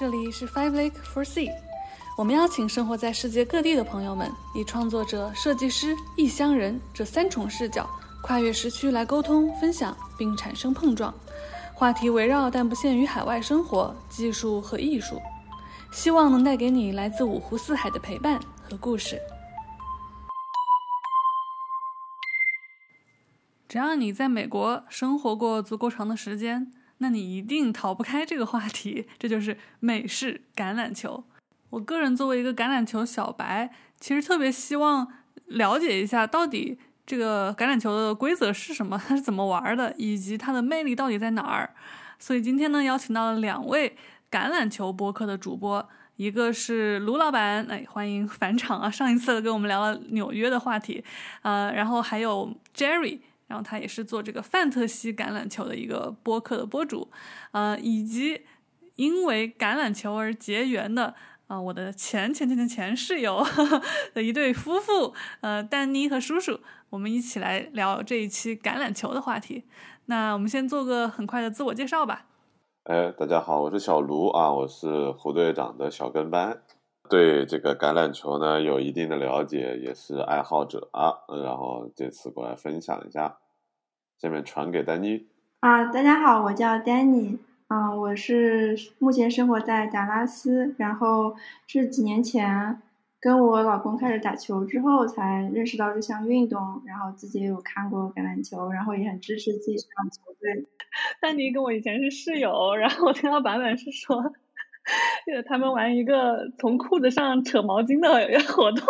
这里是 Five Lake for Sea。我们邀请生活在世界各地的朋友们，以创作者、设计师、异乡人这三重视角，跨越时区来沟通、分享，并产生碰撞。话题围绕但不限于海外生活、技术和艺术，希望能带给你来自五湖四海的陪伴和故事。只要你在美国生活过足够长的时间。那你一定逃不开这个话题，这就是美式橄榄球。我个人作为一个橄榄球小白，其实特别希望了解一下，到底这个橄榄球的规则是什么，它是怎么玩的，以及它的魅力到底在哪儿。所以今天呢，邀请到了两位橄榄球播客的主播，一个是卢老板，哎，欢迎返场啊！上一次跟我们聊了纽约的话题，呃，然后还有 Jerry。然后他也是做这个范特西橄榄球的一个播客的播主，呃，以及因为橄榄球而结缘的啊，我的前前前前前室友的一对夫妇，呃，丹妮和叔叔，我们一起来聊这一期橄榄球的话题。那我们先做个很快的自我介绍吧。哎，大家好，我是小卢啊，我是胡队长的小跟班。对这个橄榄球呢有一定的了解，也是爱好者啊，然后这次过来分享一下，下面传给丹妮啊，大家好，我叫丹妮啊，我是目前生活在达拉斯，然后是几年前跟我老公开始打球之后才认识到这项运动，然后自己也有看过橄榄球，然后也很支持自己这样球队。丹尼跟我以前是室友，然后我听到版本是说。他们玩一个从裤子上扯毛巾的活动，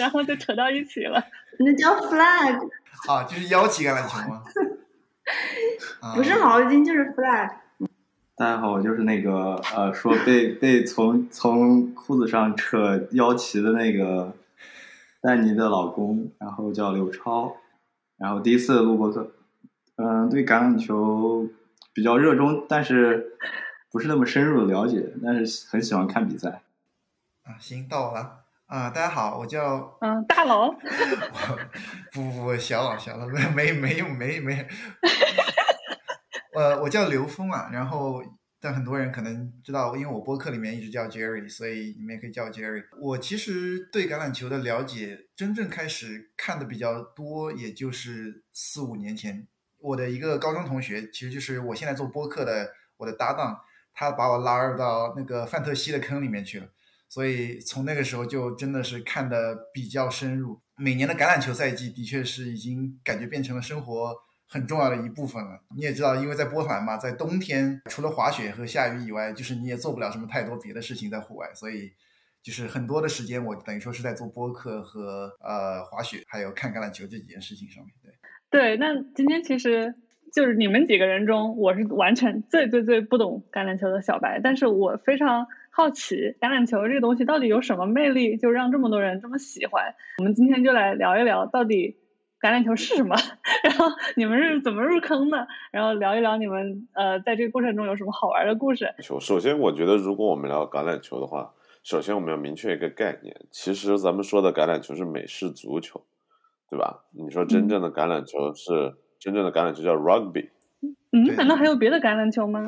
然后就扯到一起了。那叫 flag 啊，就是腰旗橄榄球吗？不是毛巾，就是 flag。大家好，我就是那个呃，说被被从从裤子上扯腰旗的那个丹尼的老公，然后叫刘超，然后第一次录播课，嗯，对橄榄球比较热衷，但是。不是那么深入的了解，但是很喜欢看比赛。啊，行，到我了。啊，大家好，我叫嗯大佬。不不不，小佬小佬，没没没用没没。呃，我叫刘峰啊，然后但很多人可能知道，因为我播客里面一直叫 Jerry，所以你们也可以叫 Jerry。我其实对橄榄球的了解，真正开始看的比较多，也就是四五年前。我的一个高中同学，其实就是我现在做播客的我的搭档。他把我拉入到那个范特西的坑里面去了，所以从那个时候就真的是看的比较深入。每年的橄榄球赛季的确是已经感觉变成了生活很重要的一部分了。你也知道，因为在波兰嘛，在冬天除了滑雪和下雨以外，就是你也做不了什么太多别的事情在户外，所以就是很多的时间我等于说是在做播客和呃滑雪，还有看橄榄球这几件事情上面。对，对，那今天其实。就是你们几个人中，我是完全最最最不懂橄榄球的小白，但是我非常好奇橄榄球这个东西到底有什么魅力，就让这么多人这么喜欢。我们今天就来聊一聊到底橄榄球是什么，然后你们是怎么入坑的，然后聊一聊你们呃在这个过程中有什么好玩的故事。首先，我觉得如果我们聊橄榄球的话，首先我们要明确一个概念，其实咱们说的橄榄球是美式足球，对吧？你说真正的橄榄球是。真正的橄榄球叫 rugby。嗯，难道还有别的橄榄球吗？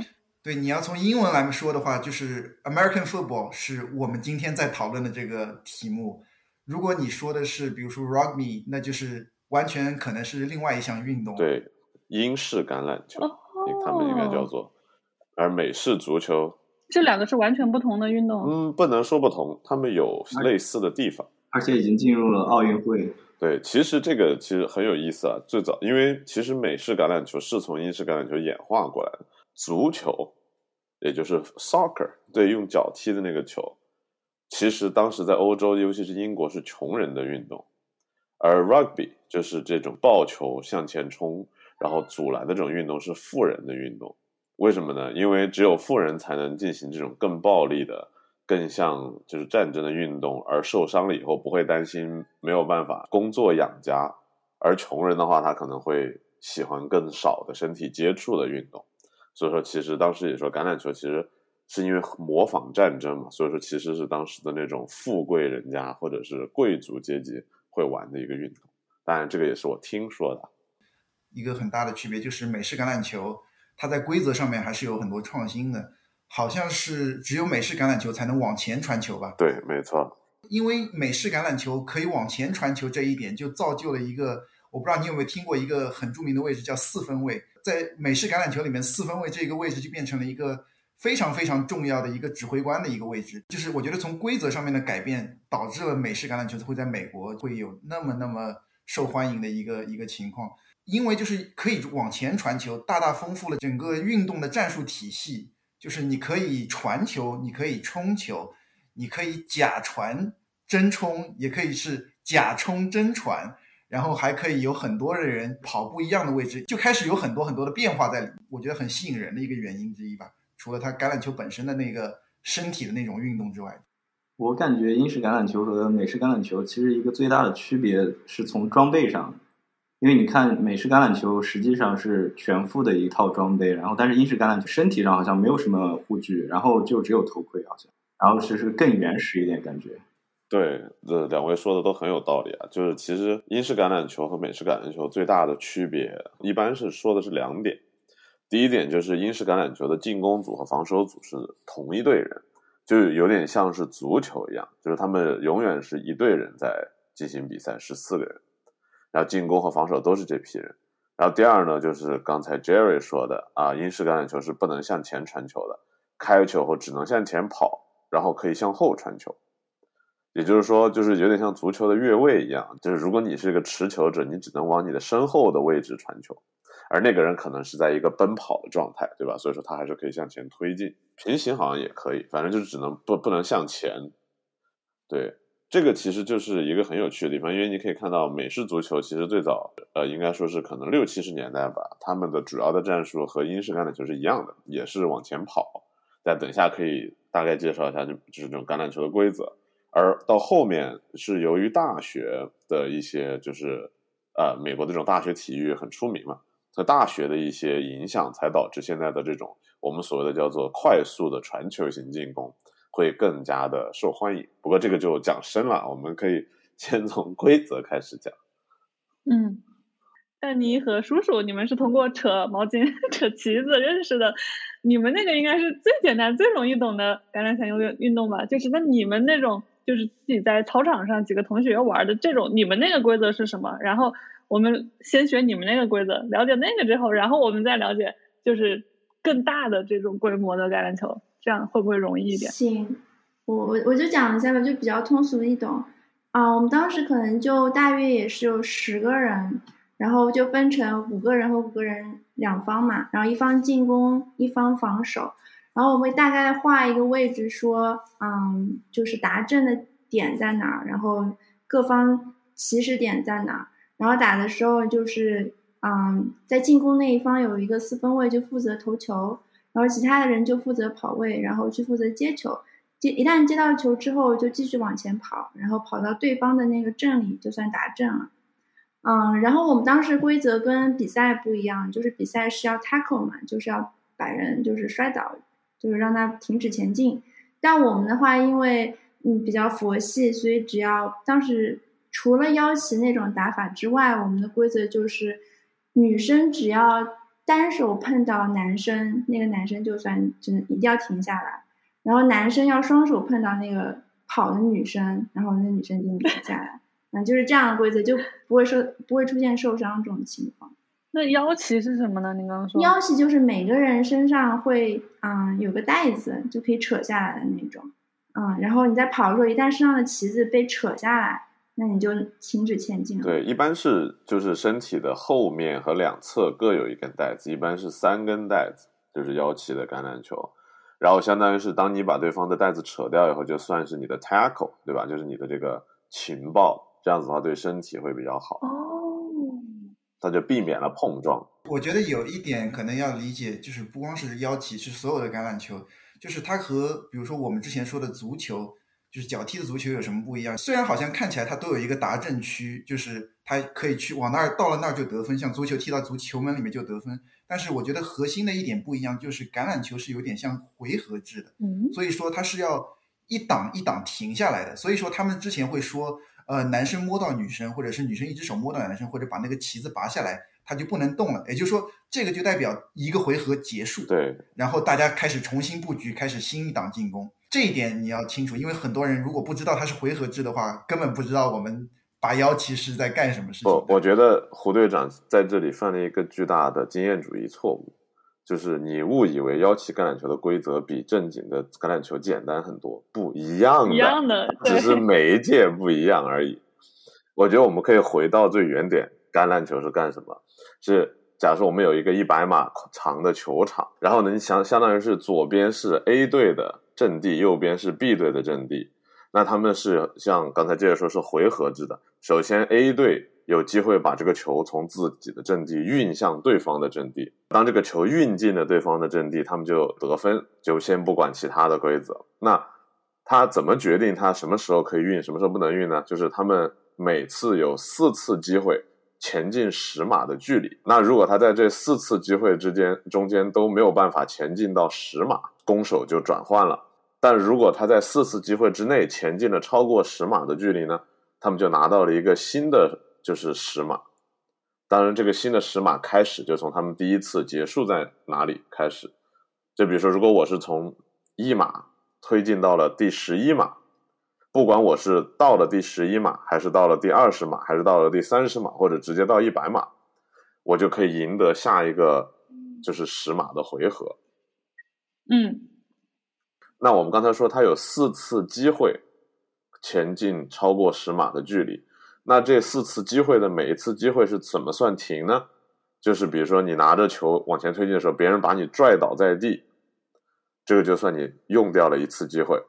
对，你要从英文来说的话，就是 American football 是我们今天在讨论的这个题目。如果你说的是，比如说 rugby，那就是完全可能是另外一项运动。对，英式橄榄球，他们应该叫做。而美式足球，这两个是完全不同的运动。嗯，不能说不同，他们有类似的地方，而且已经进入了奥运会。对，其实这个其实很有意思啊。最早，因为其实美式橄榄球是从英式橄榄球演化过来的。足球，也就是 soccer，对，用脚踢的那个球，其实当时在欧洲，尤其是英国，是穷人的运动。而 rugby 就是这种抱球向前冲，然后阻拦的这种运动，是富人的运动。为什么呢？因为只有富人才能进行这种更暴力的。更像就是战争的运动，而受伤了以后不会担心没有办法工作养家，而穷人的话，他可能会喜欢更少的身体接触的运动。所以说，其实当时也说橄榄球其实是因为模仿战争嘛，所以说其实是当时的那种富贵人家或者是贵族阶级会玩的一个运动。当然，这个也是我听说的。一个很大的区别就是美式橄榄球，它在规则上面还是有很多创新的。好像是只有美式橄榄球才能往前传球吧？对，没错。因为美式橄榄球可以往前传球这一点，就造就了一个我不知道你有没有听过一个很著名的位置叫四分位，在美式橄榄球里面，四分位这个位置就变成了一个非常非常重要的一个指挥官的一个位置。就是我觉得从规则上面的改变，导致了美式橄榄球会在美国会有那么那么受欢迎的一个一个情况，因为就是可以往前传球，大大丰富了整个运动的战术体系。就是你可以传球，你可以冲球，你可以假传真冲，也可以是假冲真传，然后还可以有很多的人跑不一样的位置，就开始有很多很多的变化在里。我觉得很吸引人的一个原因之一吧。除了它橄榄球本身的那个身体的那种运动之外，我感觉英式橄榄球和美式橄榄球其实一个最大的区别是从装备上。因为你看，美式橄榄球实际上是全副的一套装备，然后但是英式橄榄球身体上好像没有什么护具，然后就只有头盔好像，然后其实更原始一点感觉。对，这两位说的都很有道理啊。就是其实英式橄榄球和美式橄榄球最大的区别，一般是说的是两点。第一点就是英式橄榄球的进攻组和防守组是同一队人，就有点像是足球一样，就是他们永远是一队人在进行比赛，十四个人。然后进攻和防守都是这批人，然后第二呢，就是刚才 Jerry 说的啊，英式橄榄球是不能向前传球的，开球后只能向前跑，然后可以向后传球，也就是说，就是有点像足球的越位一样，就是如果你是一个持球者，你只能往你的身后的位置传球，而那个人可能是在一个奔跑的状态，对吧？所以说他还是可以向前推进，平行好像也可以，反正就是只能不不能向前，对。这个其实就是一个很有趣的地方，因为你可以看到美式足球其实最早，呃，应该说是可能六七十年代吧，他们的主要的战术和英式橄榄球是一样的，也是往前跑。但等一下可以大概介绍一下，就就是这种橄榄球的规则。而到后面是由于大学的一些，就是呃，美国的这种大学体育很出名嘛，在大学的一些影响，才导致现在的这种我们所谓的叫做快速的传球型进攻。会更加的受欢迎，不过这个就讲深了，我们可以 先从规则开始讲。嗯，丹尼和叔叔，你们是通过扯毛巾、扯旗子认识的，你们那个应该是最简单、最容易懂的橄榄球运运动吧？就是那你们那种，就是自己在操场上几个同学玩的这种，你们那个规则是什么？然后我们先学你们那个规则，了解那个之后，然后我们再了解就是更大的这种规模的橄榄球。这样会不会容易一点？行，我我我就讲一下吧，就比较通俗易懂啊。我们当时可能就大约也是有十个人，然后就分成五个人和五个人两方嘛，然后一方进攻，一方防守。然后我会大概画一个位置，说，嗯，就是达阵的点在哪儿，然后各方起始点在哪儿。然后打的时候就是，嗯，在进攻那一方有一个四分卫，就负责投球。然后其他的人就负责跑位，然后去负责接球。接一旦接到球之后，就继续往前跑，然后跑到对方的那个阵里，就算达阵了。嗯，然后我们当时规则跟比赛不一样，就是比赛是要 tackle 嘛，就是要把人就是摔倒，就是让他停止前进。但我们的话，因为嗯比较佛系，所以只要当时除了腰旗那种打法之外，我们的规则就是女生只要。单手碰到男生，那个男生就算只能一定要停下来，然后男生要双手碰到那个跑的女生，然后那女生就停下来，嗯，就是这样的规则，就不会受不会出现受伤这种情况。那腰旗是什么呢？你刚刚说腰旗就是每个人身上会嗯有个袋子，就可以扯下来的那种，嗯，然后你在跑的时候，一旦身上的旗子被扯下来。那你就停止前进了。对，一般是就是身体的后面和两侧各有一根带子，一般是三根带子，就是腰旗的橄榄球。然后相当于是，当你把对方的带子扯掉以后，就算是你的 tackle，对吧？就是你的这个情报，这样子的话对身体会比较好。哦，那就避免了碰撞。我觉得有一点可能要理解，就是不光是腰旗，是所有的橄榄球，就是它和比如说我们之前说的足球。就是脚踢的足球有什么不一样？虽然好像看起来它都有一个达阵区，就是它可以去往那儿，到了那儿就得分，像足球踢到足球门里面就得分。但是我觉得核心的一点不一样，就是橄榄球是有点像回合制的，嗯，所以说它是要一档一档停下来的。所以说他们之前会说，呃，男生摸到女生，或者是女生一只手摸到男生，或者把那个旗子拔下来。他就不能动了。也就是说，这个就代表一个回合结束，对，然后大家开始重新布局，开始新一档进攻。这一点你要清楚，因为很多人如果不知道它是回合制的话，根本不知道我们拔腰旗是在干什么事情。不，我觉得胡队长在这里犯了一个巨大的经验主义错误，就是你误以为妖骑橄榄球的规则比正经的橄榄球简单很多，不一样的，一样的，只是媒介不一样而已。我觉得我们可以回到最原点，橄榄球是干什么？是假设我们有一个一百码长的球场，然后呢，你想相当于是左边是 A 队的阵地，右边是 B 队的阵地，那他们是像刚才接着说是回合制的。首先 A 队有机会把这个球从自己的阵地运向对方的阵地，当这个球运进了对方的阵地，他们就得分，就先不管其他的规则。那他怎么决定他什么时候可以运，什么时候不能运呢？就是他们每次有四次机会。前进十码的距离，那如果他在这四次机会之间中间都没有办法前进到十码，攻守就转换了。但如果他在四次机会之内前进了超过十码的距离呢，他们就拿到了一个新的就是十码。当然，这个新的十码开始就从他们第一次结束在哪里开始。就比如说，如果我是从一码推进到了第十一码。不管我是到了第十一码，还是到了第二十码，还是到了第三十码，或者直接到一百码，我就可以赢得下一个就是十码的回合。嗯，那我们刚才说他有四次机会前进超过十码的距离，那这四次机会的每一次机会是怎么算停呢？就是比如说你拿着球往前推进的时候，别人把你拽倒在地，这个就算你用掉了一次机会。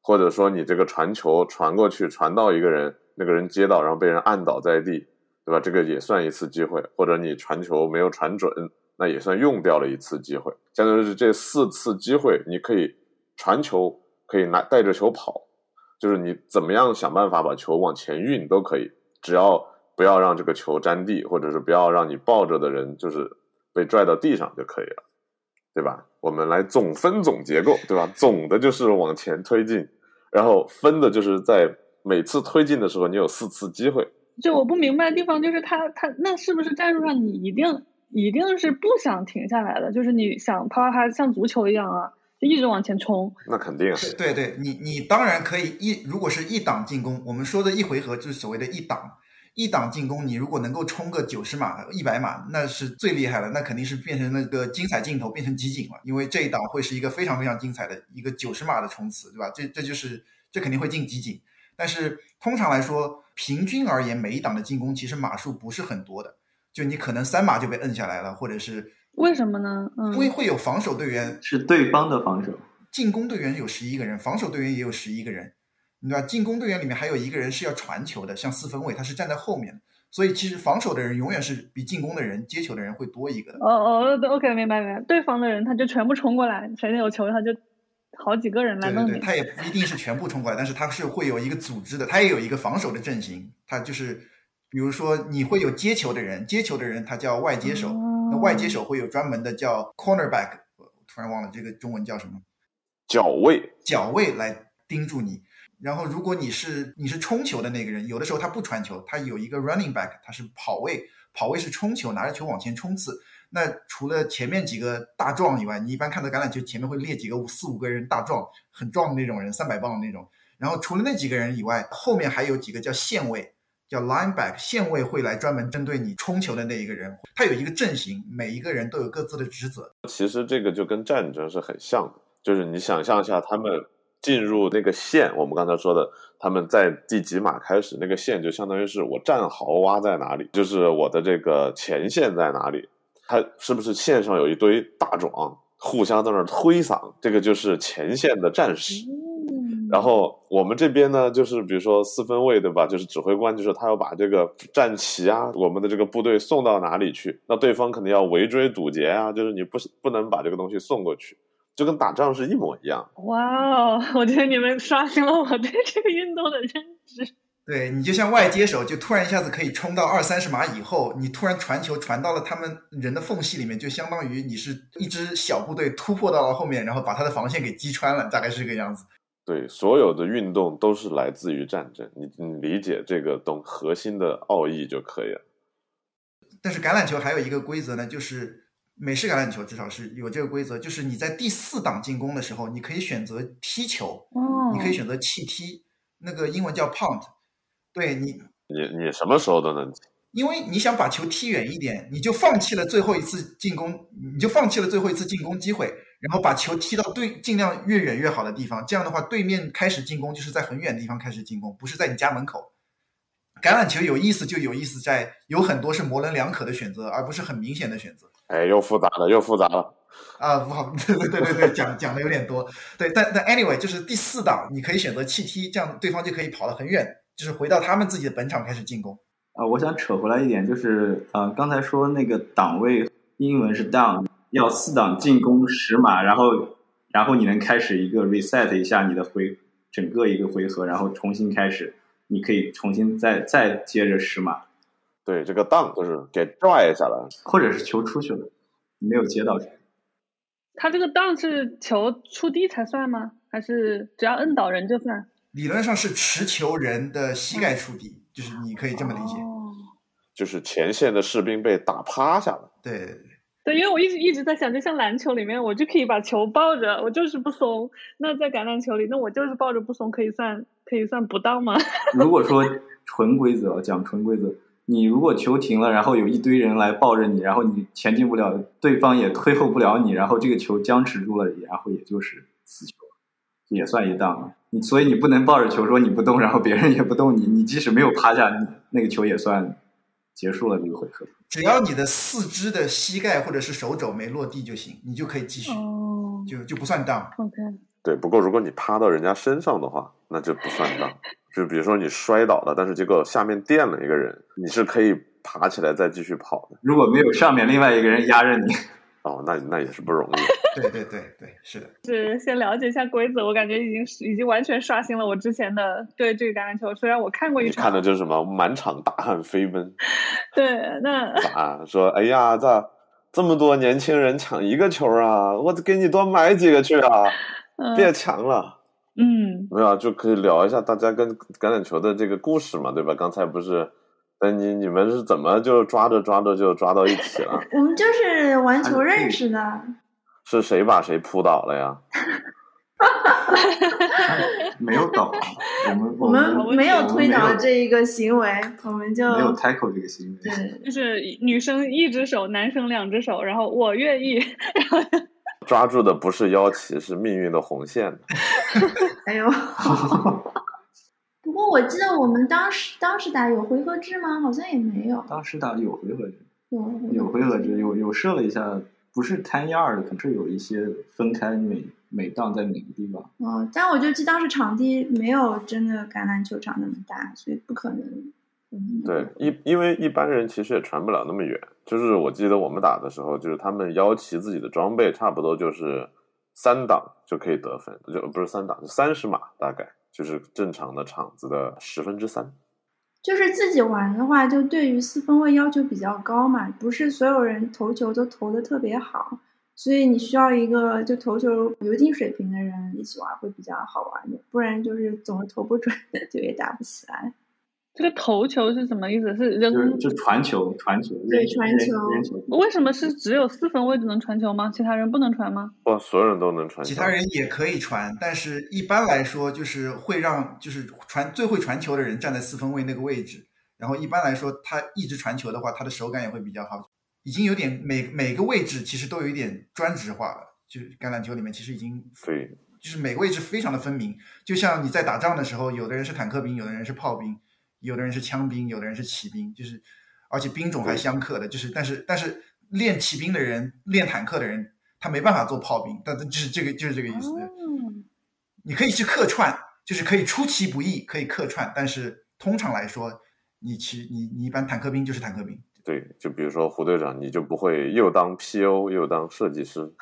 或者说你这个传球传过去，传到一个人，那个人接到，然后被人按倒在地，对吧？这个也算一次机会。或者你传球没有传准，那也算用掉了一次机会。相当于是这四次机会，你可以传球，可以拿带着球跑，就是你怎么样想办法把球往前运都可以，只要不要让这个球沾地，或者是不要让你抱着的人就是被拽到地上就可以了。对吧？我们来总分总结构，对吧？总的就是往前推进，然后分的就是在每次推进的时候，你有四次机会。就我不明白的地方就是他他那是不是战术上你一定一定是不想停下来的？就是你想啪啪啪像足球一样啊，就一直往前冲。那肯定。对对，你你当然可以一如果是一档进攻，我们说的一回合就是所谓的一档。一档进攻，你如果能够冲个九十码、一百码，那是最厉害了。那肯定是变成那个精彩镜头，变成集锦了。因为这一档会是一个非常非常精彩的一个九十码的冲刺，对吧？这这就是这肯定会进集锦。但是通常来说，平均而言，每一档的进攻其实码数不是很多的。就你可能三码就被摁下来了，或者是为什么呢？嗯，因为会有防守队员是对方的防守，进攻队员有十一个人，防守队员也有十一个人。对吧？进攻队员里面还有一个人是要传球的，像四分卫，他是站在后面的，所以其实防守的人永远是比进攻的人接球的人会多一个的。哦哦，OK，明白明白。对方的人他就全部冲过来，谁有球他就好几个人来弄你。他也不一定是全部冲过来，但是他是会有一个组织的，他也有一个防守的阵型。他就是，比如说你会有接球的人，接球的人他叫外接手，那外接手会有专门的叫 cornerback，我突然忘了这个中文叫什么，脚位，脚位来盯住你。然后，如果你是你是冲球的那个人，有的时候他不传球，他有一个 running back，他是跑位，跑位是冲球，拿着球往前冲刺。那除了前面几个大壮以外，你一般看到橄榄球前面会列几个四五个人大壮，很壮的那种人，三百磅的那种。然后除了那几个人以外，后面还有几个叫线位，叫 line back，线位会来专门针对你冲球的那一个人。他有一个阵型，每一个人都有各自的职责。其实这个就跟战争是很像的，就是你想象一下他们。进入那个线，我们刚才说的，他们在第几码开始？那个线就相当于是我战壕挖在哪里，就是我的这个前线在哪里？它是不是线上有一堆大壮互相在那推搡？这个就是前线的战士。然后我们这边呢，就是比如说四分卫，对吧？就是指挥官，就是他要把这个战旗啊，我们的这个部队送到哪里去？那对方肯定要围追堵截啊，就是你不不能把这个东西送过去。就跟打仗是一模一样。哇哦，我觉得你们刷新了我对这个运动的认知。对你就像外接手，就突然一下子可以冲到二三十码以后，你突然传球传到了他们人的缝隙里面，就相当于你是一支小部队突破到了后面，然后把他的防线给击穿了，大概是这个样子。对，所有的运动都是来自于战争，你你理解这个懂核心的奥义就可以了。但是橄榄球还有一个规则呢，就是美式橄榄球至少是有这个规则，就是你在第四档进攻的时候，你可以选择踢球，哦，你可以选择弃踢，那个英文叫 punt。对你，你你什么时候都能因为你想把球踢远一点，你就放弃了最后一次进攻，你就放弃了最后一次进攻机会，然后把球踢到对尽量越远越好的地方。这样的话，对面开始进攻就是在很远的地方开始进攻，不是在你家门口。橄榄球有意思就有意思在有很多是模棱两可的选择，而不是很明显的选择。哎，又复杂了，又复杂了。啊，不好，对对对对对，讲讲的有点多。对，但但 anyway，就是第四档你可以选择弃踢，这样对方就可以跑得很远，就是回到他们自己的本场开始进攻。啊，我想扯回来一点，就是呃，刚才说那个档位，英文是 down，要四档进攻十码，然后然后你能开始一个 reset 一下你的回整个一个回合，然后重新开始，你可以重新再再接着十码，对，这个档就是给拽下来。或者是球出去了，你没有接到。他这个档是球触地才算吗？还是只要摁倒人就算？理论上是持球人的膝盖触地，就是你可以这么理解。哦，就是前线的士兵被打趴下了。对因为我一直一直在想，就像篮球里面，我就可以把球抱着，我就是不松。那在橄榄球里，那我就是抱着不松，可以算可以算不当吗？如果说纯规则讲纯规则，你如果球停了，然后有一堆人来抱着你，然后你前进不了，对方也推后不了你，然后这个球僵持住了，然后也就是死球，也算一档了。你所以你不能抱着球说你不动，然后别人也不动你，你即使没有趴下，你那个球也算结束了这个回合。只要你的四肢的膝盖或者是手肘没落地就行，你就可以继续，哦就就不算。，OK，对，不过如果你趴到人家身上的话，那就不算当。就比如说你摔倒了，但是结果下面垫了一个人，你是可以爬起来再继续跑的。如果没有上面另外一个人压着你，哦，那那也是不容易。对对对对，是的。是先了解一下规则，我感觉已经已经完全刷新了我之前的对这个橄榄球。虽然我看过一场，看的就是什么满场大汗飞奔，对，那 咋说？哎呀，咋这么多年轻人抢一个球啊，我给你多买几个去啊！嗯别抢了。嗯，没有啊，就可以聊一下大家跟橄榄球的这个故事嘛，对吧？刚才不是，丹尼，你们是怎么就抓着抓着就抓到一起了？我们就是玩球认识的，是谁把谁扑倒了呀？没有倒，我们我们们没有推倒这一个行为，我们就没有 tackle 这个行为。对就是女生一只手，男生两只手，然后我愿意，抓住的不是妖旗，是命运的红线。哎呦。不过我记得我们当时当时打有回合制吗？好像也没有。当时打有回合制，有有回合制，有有设了一下，不是摊一二的，可是有一些分开每每档在哪个地方。哦，但我就记当时场地没有真的橄榄球场那么大，所以不可能。嗯，对，一因为一般人其实也传不了那么远。就是我记得我们打的时候，就是他们腰旗自己的装备差不多就是三档就可以得分，就不是三档，就三十码大概，就是正常的场子的十分之三。就是自己玩的话，就对于四分位要求比较高嘛，不是所有人投球都投的特别好，所以你需要一个就投球有一定水平的人一起玩会比较好玩点，不然就是总是投不准的，就也打不起来。这个头球是什么意思？是扔？就传球，传球，对传球。为什么是只有四分位置能传球吗？其他人不能传吗？哇，所有人都能传球。其他人也可以传，但是一般来说就是会让就是传最会传球的人站在四分位那个位置，然后一般来说他一直传球的话，他的手感也会比较好。已经有点每每个位置其实都有一点专职化了，就是橄榄球里面其实已经对，就是每个位置非常的分明，就像你在打仗的时候，有的人是坦克兵，有的人是炮兵，有的人是枪兵，有的人是骑兵，就是而且兵种还相克的，就是但是但是练骑兵的人，练坦克的人，他没办法做炮兵，但就是这个就是这个意思。嗯，你可以去客串，就是可以出其不意，可以客串，但是通常来说，你骑你你一般坦克兵就是坦克兵。对，就比如说胡队长，你就不会又当 PO 又当设计师。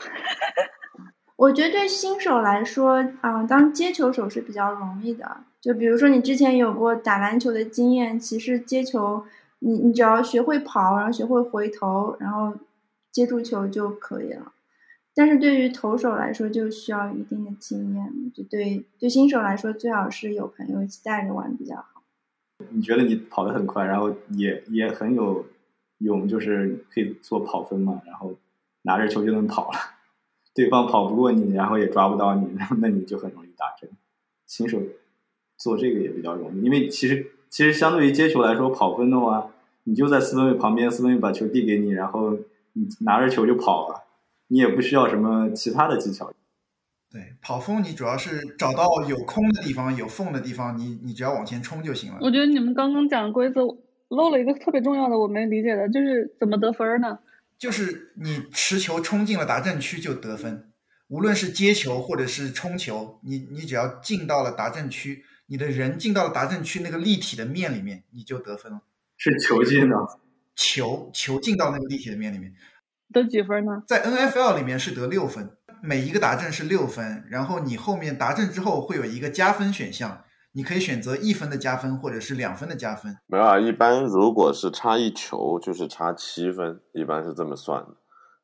我觉得对新手来说，啊、当接球手是比较容易的。就比如说你之前有过打篮球的经验，其实接球，你你只要学会跑，然后学会回头，然后接住球就可以了。但是对于投手来说，就需要一定的经验。就对对新手来说，最好是有朋友一起带着玩比较好。你觉得你跑得很快，然后也也很有泳就是可以做跑分嘛，然后拿着球就能跑了，对方跑不过你，然后也抓不到你，那你就很容易打针。新手做这个也比较容易，因为其实其实相对于接球来说，跑分的话，你就在四分卫旁边，四分卫把球递给你，然后你拿着球就跑了，你也不需要什么其他的技巧。对，跑风你主要是找到有空的地方、有缝的地方，你你只要往前冲就行了。我觉得你们刚刚讲的规则漏了一个特别重要的，我没理解的，就是怎么得分呢？就是你持球冲进了达阵区就得分，无论是接球或者是冲球，你你只要进到了达阵区，你的人进到了达阵区那个立体的面里面，你就得分了。是球进的，球球进到那个立体的面里面，得几分呢？在 NFL 里面是得六分。每一个达阵是六分，然后你后面达阵之后会有一个加分选项，你可以选择一分的加分或者是两分的加分。没有啊，一般如果是差一球就是差七分，一般是这么算的。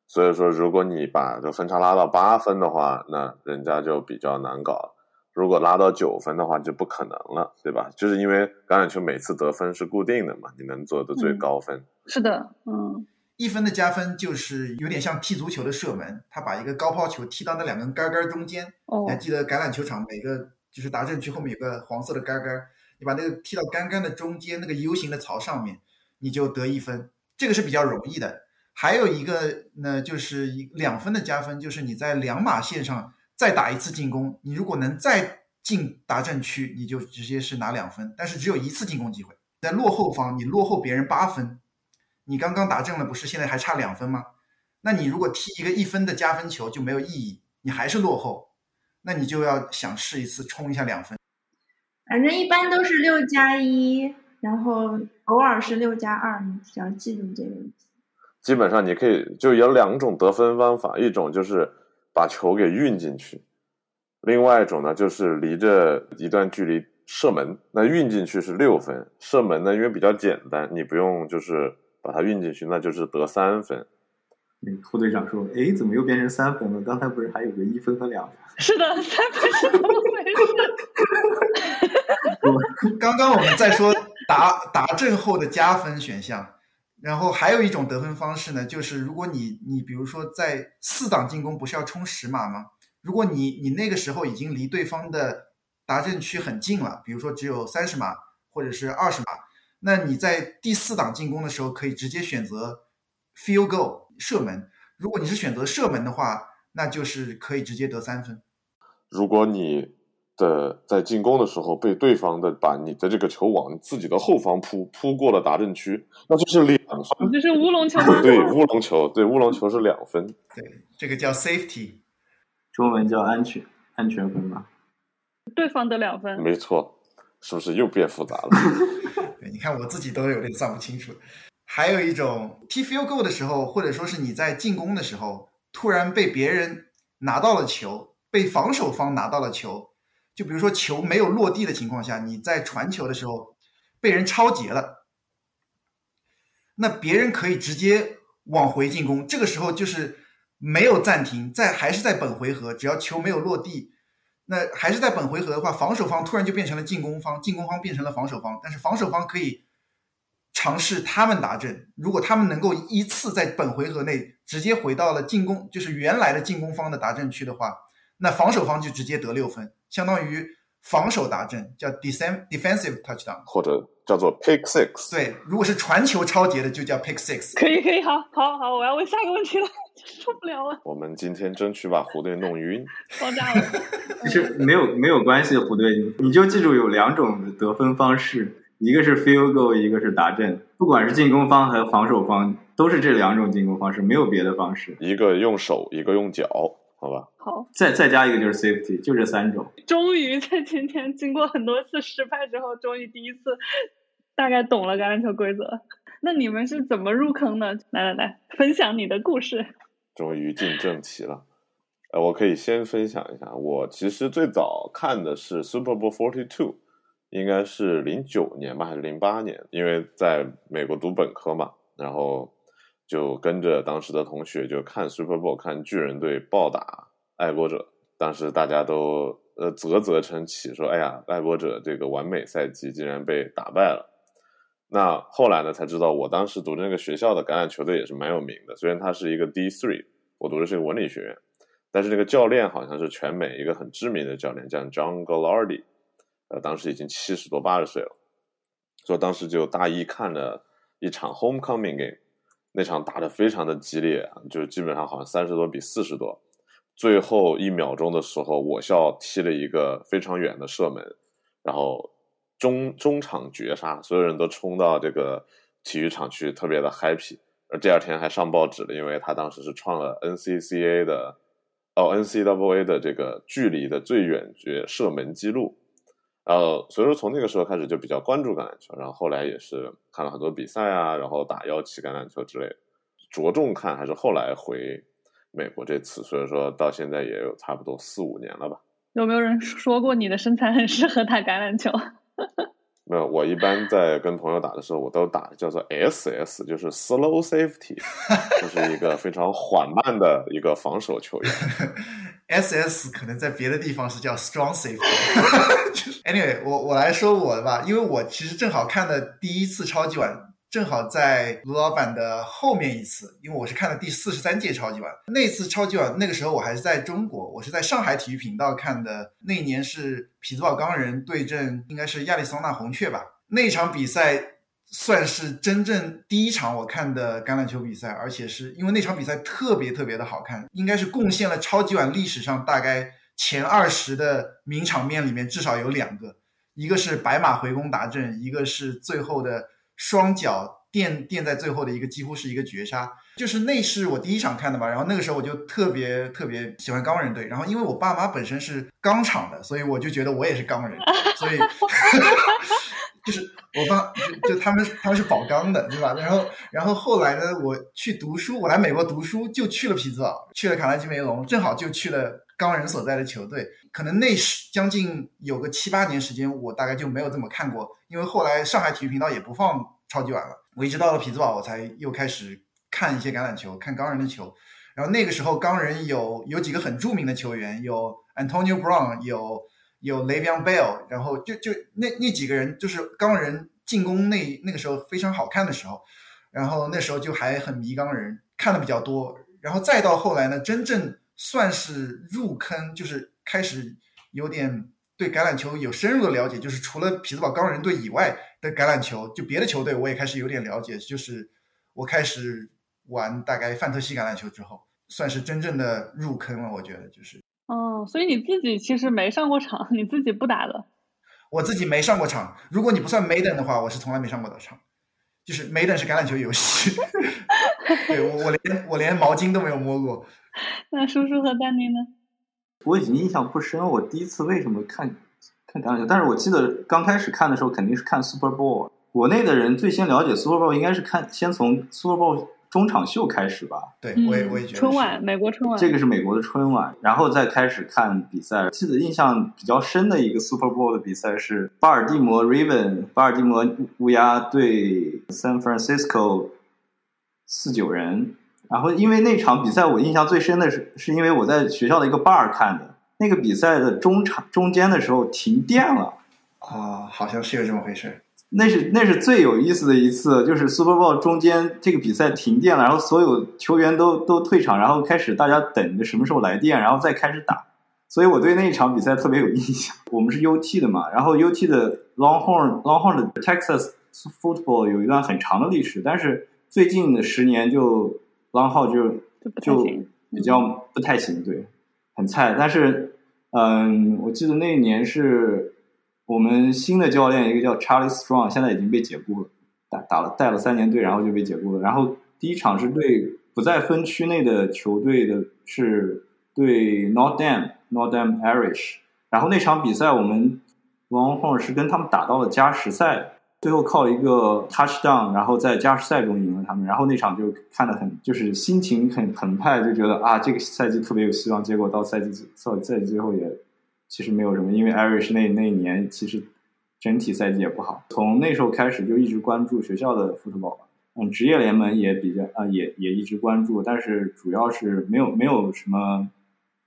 所以说，如果你把这分差拉到八分的话，那人家就比较难搞；如果拉到九分的话，就不可能了，对吧？就是因为橄榄球每次得分是固定的嘛，你能做的最高分。是的，嗯。一分的加分就是有点像踢足球的射门，他把一个高抛球踢到那两根杆杆中间。哦，还记得橄榄球场每个就是达阵区后面有个黄色的杆杆，你把那个踢到杆杆的中间那个 U 型的槽上面，你就得一分。这个是比较容易的。还有一个呢，就是两分的加分，就是你在两码线上再打一次进攻，你如果能再进达阵区，你就直接是拿两分，但是只有一次进攻机会。在落后方，你落后别人八分。你刚刚达阵了，不是现在还差两分吗？那你如果踢一个一分的加分球就没有意义，你还是落后，那你就要想试一次冲一下两分。反正一般都是六加一，然后偶尔是六加二，你只要记住这个。基本上你可以就有两种得分方法，一种就是把球给运进去，另外一种呢就是离着一段距离射门。那运进去是六分，射门呢因为比较简单，你不用就是。把它运进去，那就是得三分。副队长说：“哎，怎么又变成三分了？刚才不是还有个一分和两分？”是的，三分是怎么回事？刚刚我们在说达达阵后的加分选项，然后还有一种得分方式呢，就是如果你你比如说在四档进攻不是要冲十码吗？如果你你那个时候已经离对方的达阵区很近了，比如说只有三十码或者是二十码。那你在第四档进攻的时候，可以直接选择 field goal 射门。如果你是选择射门的话，那就是可以直接得三分。如果你的在进攻的时候被对方的把你的这个球往自己的后方扑，扑过了达阵区，那就是两分。就是乌龙球吗？对，乌龙球，对，乌龙球是两分。对，这个叫 safety，中文叫安全，安全分嘛。对方得两分。没错，是不是又变复杂了？你看我自己都有点算不清楚。还有一种踢 field goal 的时候，或者说是你在进攻的时候，突然被别人拿到了球，被防守方拿到了球，就比如说球没有落地的情况下，你在传球的时候被人超截了，那别人可以直接往回进攻。这个时候就是没有暂停，在还是在本回合，只要球没有落地。那还是在本回合的话，防守方突然就变成了进攻方，进攻方变成了防守方。但是防守方可以尝试他们达阵，如果他们能够一次在本回合内直接回到了进攻，就是原来的进攻方的达阵区的话，那防守方就直接得六分，相当于防守达阵，叫 defensive defensive touchdown，或者叫做 pick six。对，如果是传球超节的，就叫 pick six。可以，可以，好，好，好，我要问下一个问题了。受不了了！我们今天争取把胡队弄晕。爆炸了。其实没有没有关系，胡队，你就记住有两种得分方式，一个是 field goal，一个是达阵。不管是进攻方和防守方，都是这两种进攻方式，没有别的方式。一个用手，一个用脚，好吧？好。再再加一个就是 safety，就这三种。终于在今天经过很多次失败之后，终于第一次 大概懂了橄榄球规则。那你们是怎么入坑的？来来来，分享你的故事。终于进正题了，呃，我可以先分享一下，我其实最早看的是 Super Bowl Forty Two，应该是零九年吧，还是零八年？因为在美国读本科嘛，然后就跟着当时的同学就看 Super Bowl，看巨人队暴打爱国者，当时大家都呃啧啧称奇，说：“哎呀，爱国者这个完美赛季竟然被打败了。”那后来呢，才知道我当时读的那个学校的橄榄球队也是蛮有名的，虽然它是一个 D three，我读的是一个文理学院，但是那个教练好像是全美一个很知名的教练，叫 John Gallardi，呃，当时已经七十多八十岁了，所以当时就大一看了一场 homecoming game，那场打得非常的激烈啊，就基本上好像三十多比四十多，最后一秒钟的时候，我校踢了一个非常远的射门，然后。中中场绝杀，所有人都冲到这个体育场去，特别的 happy。而第二天还上报纸了，因为他当时是创了 NCCA 的哦 NCAA 的这个距离的最远绝射门记录。呃所以说从那个时候开始就比较关注橄榄球，然后后来也是看了很多比赛啊，然后打幺七橄榄球之类的，着重看还是后来回美国这次，所以说到现在也有差不多四五年了吧。有没有人说过你的身材很适合打橄榄球？没有，我一般在跟朋友打的时候，我都打叫做 SS，就是 Slow Safety，就是一个非常缓慢的一个防守球员。SS 可能在别的地方是叫 Strong Safety。Anyway，我我来说我的吧，因为我其实正好看的第一次超级碗。正好在卢老板的后面一次，因为我是看了第四十三届超级碗，那次超级碗那个时候我还是在中国，我是在上海体育频道看的。那一年是匹兹堡钢人对阵应该是亚利桑那红雀吧，那场比赛算是真正第一场我看的橄榄球比赛，而且是因为那场比赛特别特别的好看，应该是贡献了超级碗历史上大概前二十的名场面里面至少有两个，一个是白马回攻达阵，一个是最后的。双脚垫垫在最后的一个几乎是一个绝杀，就是那是我第一场看的吧。然后那个时候我就特别特别喜欢钢人队，然后因为我爸妈本身是钢厂的，所以我就觉得我也是钢人，所以 就是我爸就就他们他们是宝钢的，对吧？然后然后后来呢，我去读书，我来美国读书就去了匹兹堡，去了卡拉基梅隆，正好就去了钢人所在的球队。可能那时将近有个七八年时间，我大概就没有这么看过。因为后来上海体育频道也不放超级碗了，我一直到了匹兹堡，我才又开始看一些橄榄球，看钢人的球。然后那个时候钢人有有几个很著名的球员，有 Antonio Brown，有有 Le'Veon Bell，然后就就那那几个人就是钢人进攻那那个时候非常好看的时候，然后那时候就还很迷钢人，看的比较多。然后再到后来呢，真正算是入坑，就是开始有点。对橄榄球有深入的了解，就是除了匹兹堡钢人队以外的橄榄球，就别的球队我也开始有点了解。就是我开始玩大概范特西橄榄球之后，算是真正的入坑了。我觉得就是。哦，所以你自己其实没上过场，你自己不打的。我自己没上过场，如果你不算 Maiden 的话，我是从来没上过的场。就是 Maiden 是橄榄球游戏，对我我连我连毛巾都没有摸过。那叔叔和丹尼呢？我已经印象不深，我第一次为什么看看橄榄球？但是我记得刚开始看的时候肯定是看 Super Bowl。国内的人最先了解 Super Bowl 应该是看先从 Super Bowl 中场秀开始吧？对，我也我也觉得春晚，美国春晚，这个是美国的春晚，然后再开始看比赛。记得印象比较深的一个 Super Bowl 的比赛是巴尔的摩 Raven，巴尔的摩乌鸦对 San Francisco 四九人。然后，因为那场比赛我印象最深的是，是因为我在学校的一个 bar 看的。那个比赛的中场中间的时候停电了，啊，好像是有这么回事。那是那是最有意思的一次，就是 Super Bowl 中间这个比赛停电了，然后所有球员都都退场，然后开始大家等着什么时候来电，然后再开始打。所以我对那一场比赛特别有印象。我们是 UT 的嘛，然后 UT 的 Longhorn Longhorn 的 Texas Football 有一段很长的历史，但是最近的十年就。狼号就就比较不太行，对，很菜。但是，嗯，我记得那一年是我们新的教练，一个叫 Charlie Strong，现在已经被解雇了，打打了带了三年队，然后就被解雇了。然后第一场是对不在分区内的球队的，是对 North Dam North Dam Irish。然后那场比赛我们狼号是跟他们打到了加时赛。最后靠一个 touchdown，然后在加时赛中赢了他们，然后那场就看得很，就是心情很澎湃，就觉得啊，这个赛季特别有希望。结果到赛季赛赛季最后也其实没有什么，因为 Irish 那那一年其实整体赛季也不好。从那时候开始就一直关注学校的 football，嗯，职业联盟也比较啊，也也一直关注，但是主要是没有没有什么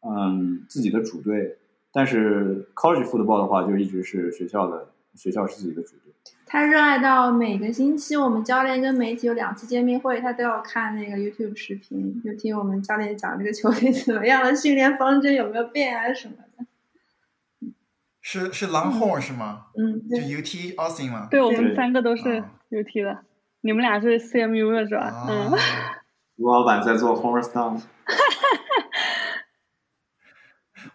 嗯自己的主队，但是 college football 的话就一直是学校的学校是自己的主队。他热爱到每个星期我们教练跟媒体有两次见面会，他都要看那个 YouTube 视频，就听我们教练讲这个球队怎么样的训练方针有没有变啊什么的。是是 Longhorn 是吗？嗯，就，UT Austin 吗？对我们三个都是啊 UT 的，你们俩是 CMU 的是吧？嗯啊，吴老板在做 Hornstown，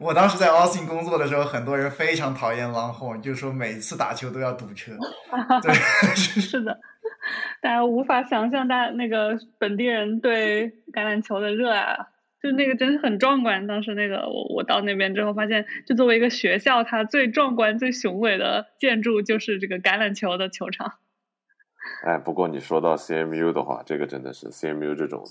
我当时在 Austin 工作的时候，很多人非常讨厌 Longhorn，就说每次打球都要堵车。对，是的，大家无法想象大那个本地人对橄榄球的热爱啊，就那个真是很壮观。当时那个我我到那边之后发现，就作为一个学校，它最壮观、最雄伟的建筑就是这个橄榄球的球场。哎，不过你说到 CMU 的话，这个真的是 CMU 这种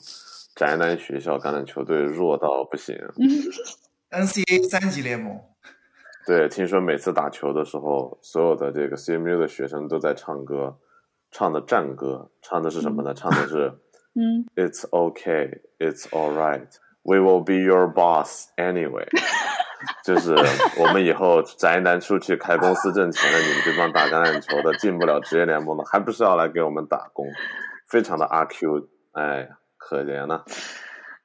宅男学校橄榄球队弱到不行。NCAA 三级联盟，对，听说每次打球的时候，所有的这个 CMU 的学生都在唱歌，唱的战歌，唱的是什么呢？唱的是 嗯，It's okay, it's all right, we will be your boss anyway。就是我们以后宅男出去开公司挣钱了，你们这帮打橄榄球的进不了职业联盟的，还不是要来给我们打工？非常的阿 Q，哎，可怜呐、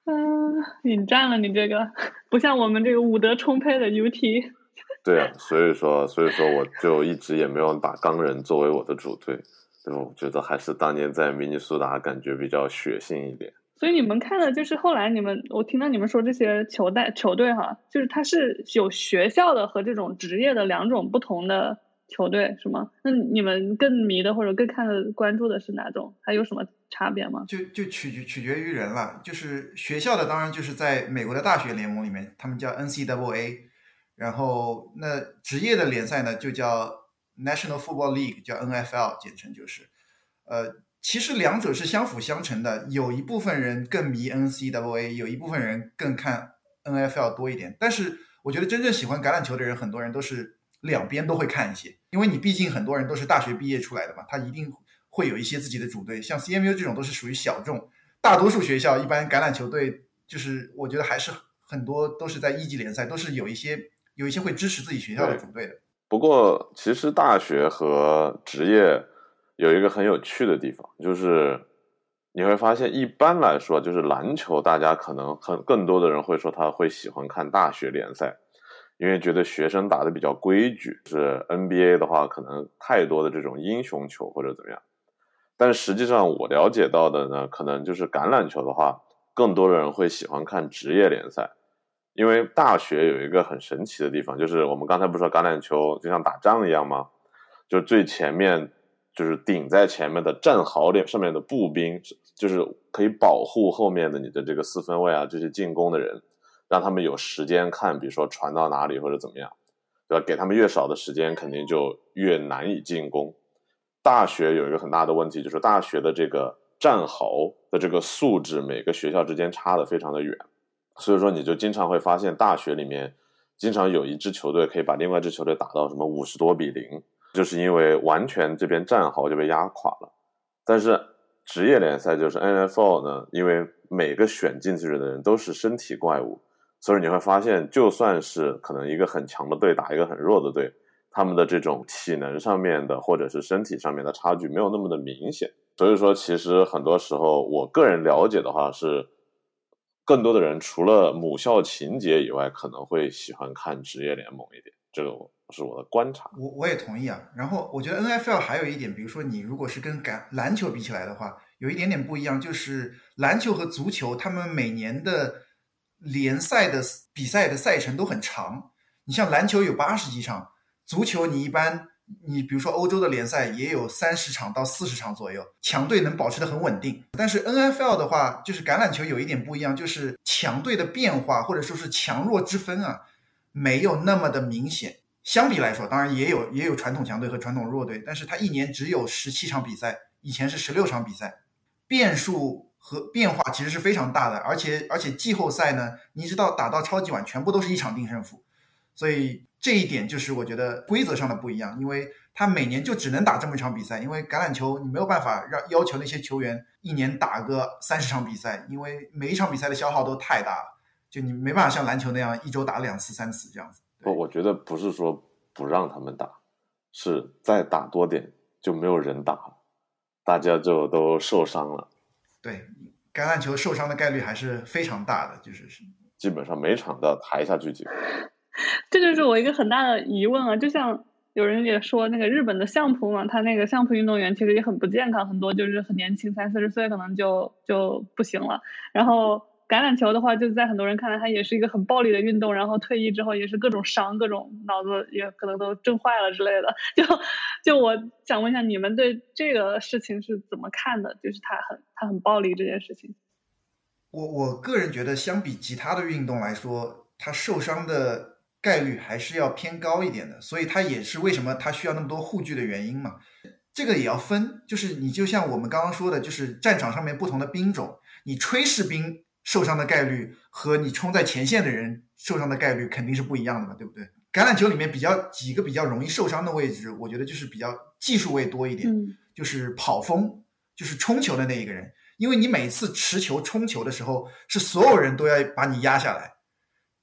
嗯、引战了你这个，不像我们这个武德充沛的 UT。对啊，所以说，所以说我就一直也没有把钢人作为我的主队，对吧？我觉得还是当年在明尼苏达感觉比较血性一点。所以你们看的就是后来你们，我听到你们说这些球队球队哈，就是它是有学校的和这种职业的两种不同的球队是吗？那你们更迷的或者更看的关注的是哪种？还有什么差别吗？就就取决取决于人了。就是学校的，当然就是在美国的大学联盟里面，他们叫 NCAA，然后那职业的联赛呢就叫 National Football League，叫 NFL，简称就是。呃，其实两者是相辅相成的，有一部分人更迷 NCAA，有一部分人更看 NFL 多一点。但是我觉得真正喜欢橄榄球的人，很多人都是两边都会看一些，因为你毕竟很多人都是大学毕业出来的嘛，他一定会有一些自己的主队。像 CMU 这种都是属于小众，大多数学校一般橄榄球队就是我觉得还是很多都是在一级联赛，都是有一些有一些会支持自己学校的对主队的。不过，其实大学和职业有一个很有趣的地方，就是你会发现，一般来说，就是篮球，大家可能很更多的人会说他会喜欢看大学联赛，因为觉得学生打的比较规矩。是 NBA 的话，可能太多的这种英雄球或者怎么样。但实际上，我了解到的呢，可能就是橄榄球的话，更多的人会喜欢看职业联赛。因为大学有一个很神奇的地方，就是我们刚才不是说橄榄球就像打仗一样吗？就最前面就是顶在前面的战壕里上面的步兵，就是可以保护后面的你的这个四分卫啊，这些进攻的人，让他们有时间看，比如说传到哪里或者怎么样，对吧？给他们越少的时间，肯定就越难以进攻。大学有一个很大的问题，就是大学的这个战壕的这个素质，每个学校之间差的非常的远。所以说，你就经常会发现大学里面，经常有一支球队可以把另外一支球队打到什么五十多比零，就是因为完全这边战壕就被压垮了。但是职业联赛就是 NFL 呢，因为每个选进去的人都是身体怪物，所以你会发现，就算是可能一个很强的队打一个很弱的队，他们的这种体能上面的或者是身体上面的差距没有那么的明显。所以说，其实很多时候，我个人了解的话是。更多的人除了母校情节以外，可能会喜欢看职业联盟一点，这个是我的观察。我我也同意啊。然后我觉得 NFL 还有一点，比如说你如果是跟橄篮球比起来的话，有一点点不一样，就是篮球和足球他们每年的联赛的比赛的赛程都很长。你像篮球有八十几场，足球你一般你比如说欧洲的联赛也有三十场到四十场左右，强队能保持的很稳定。但是 NFL 的话，就是橄榄球有一点不一样，就是强队的变化或者说是强弱之分啊，没有那么的明显。相比来说，当然也有也有传统强队和传统弱队，但是它一年只有十七场比赛，以前是十六场比赛，变数和变化其实是非常大的。而且而且季后赛呢，你知道打到超级碗全部都是一场定胜负，所以这一点就是我觉得规则上的不一样，因为他每年就只能打这么一场比赛，因为橄榄球你没有办法让要求那些球员一年打个三十场比赛，因为每一场比赛的消耗都太大了，就你没办法像篮球那样一周打两次、三次这样子。不，我觉得不是说不让他们打，是再打多点就没有人打了，大家就都受伤了。对，橄榄球受伤的概率还是非常大的，就是是基本上每场都要抬下去几个。这就是我一个很大的疑问啊！就像有人也说，那个日本的相扑嘛，他那个相扑运动员其实也很不健康，很多就是很年轻，三四十岁可能就就不行了。然后橄榄球的话，就在很多人看来，它也是一个很暴力的运动。然后退役之后也是各种伤，各种脑子也可能都震坏了之类的。就就我想问一下，你们对这个事情是怎么看的？就是他很他很暴力这件事情。我我个人觉得，相比其他的运动来说，他受伤的概率还是要偏高一点的，所以他也是为什么他需要那么多护具的原因嘛。这个也要分，就是你就像我们刚刚说的，就是战场上面不同的兵种，你炊事兵受伤的概率和你冲在前线的人受伤的概率肯定是不一样的嘛，对不对？橄榄球里面比较几个比较容易受伤的位置，我觉得就是比较技术位多一点，就是跑锋，就是冲球的那一个人。因为你每次持球冲球的时候，是所有人都要把你压下来。